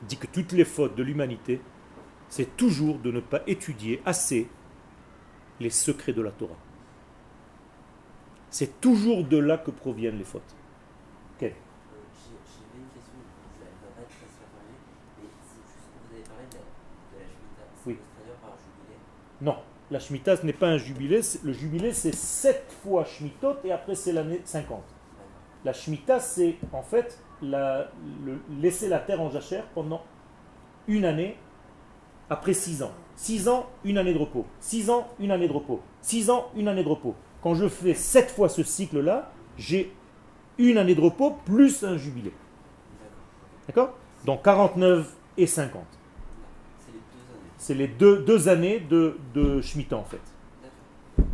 dit que toutes les fautes de l'humanité, c'est toujours de ne pas étudier assez les secrets de la Torah. C'est toujours de là que proviennent les fautes. Ok. Euh, J'ai j'ai une question, ça va pas être très très varié, mais c'est juste que vous avez parlé de la, de la Shemitah. Ça Oui. peut se traduire par un jubilé. Non, la Shemitah, ce n'est pas un jubilé. Le jubilé, c'est sept fois Shemitot et après, c'est l'année 50. D'accord. La Shemitah, c'est en fait laisser la terre en jachère pendant une année après six ans. Six ans, une année de repos. Six ans, une année de repos. Six ans, une année de repos. Quand je fais sept fois ce cycle-là, j'ai une année de repos plus un jubilé. D'accord? Donc 49 et 50. C'est les deux années. C'est les deux, deux années de, de Shemitah en fait. Mais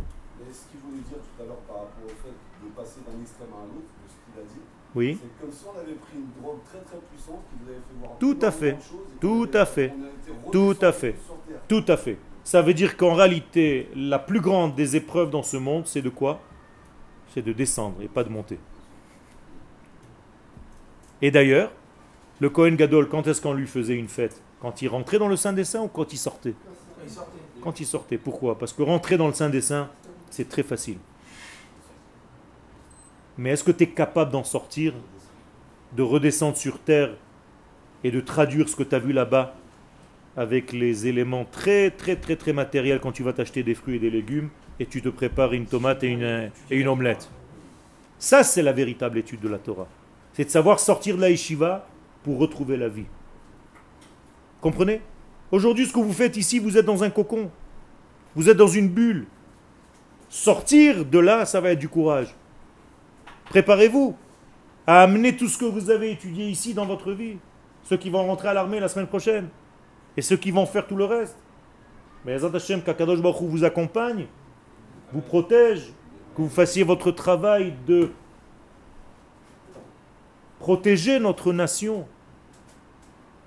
ce qu'il voulait dire tout à l'heure par rapport au fait de passer d'un extrême à un autre, de ce qu'il a dit, Oui. c'est comme si on avait pris une drogue très très puissante qui nous avait fait voir Tout à fait. Tout à fait. Tout à fait. Tout à fait. Ça veut dire qu'en réalité, la plus grande des épreuves dans ce monde, c'est de quoi? C'est de descendre et pas de monter. Et d'ailleurs, le Kohen Gadol, quand est-ce qu'on lui faisait une fête? Quand il rentrait dans le Saint des Saints ou quand il sortait Quand il sortait. Pourquoi? Parce que rentrer dans le Saint des Saints, c'est très facile. Mais est-ce que tu es capable d'en sortir, de redescendre sur terre et de traduire ce que tu as vu là-bas avec les éléments très très très très matériels quand tu vas t'acheter des fruits et des légumes et tu te prépares une tomate et une, et une omelette? Ça, c'est la véritable étude de la Torah. C'est de savoir sortir de la yeshiva pour retrouver la vie. Comprenez? Aujourd'hui, ce que vous faites ici, vous êtes dans un cocon. Vous êtes dans une bulle. Sortir de là, ça va être du courage. Préparez-vous à amener tout ce que vous avez étudié ici dans votre vie. Ceux qui vont rentrer à l'armée la semaine prochaine. Et ceux qui vont faire tout le reste. Mais Azat Hashem, qu'Akadosh Baruch vous accompagne, vous protège, que vous fassiez votre travail de protéger notre nation.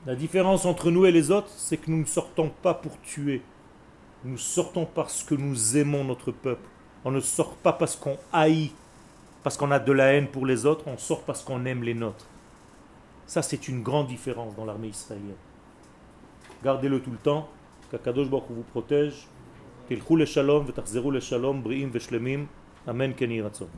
La différence entre nous et les autres, c'est que nous ne sortons pas pour tuer. Nous sortons parce que nous aimons notre peuple. On ne sort pas parce qu'on haït, parce qu'on a de la haine pour les autres, on sort parce qu'on aime les nôtres. Ça, c'est une grande différence dans l'armée israélienne. Gardez-le tout le temps, qu'Akadosh Baruch vous protège. Tilchou le shalom, v'tachzeru le shalom, b'ri'im v'shlemim. Amen, keni ratzon.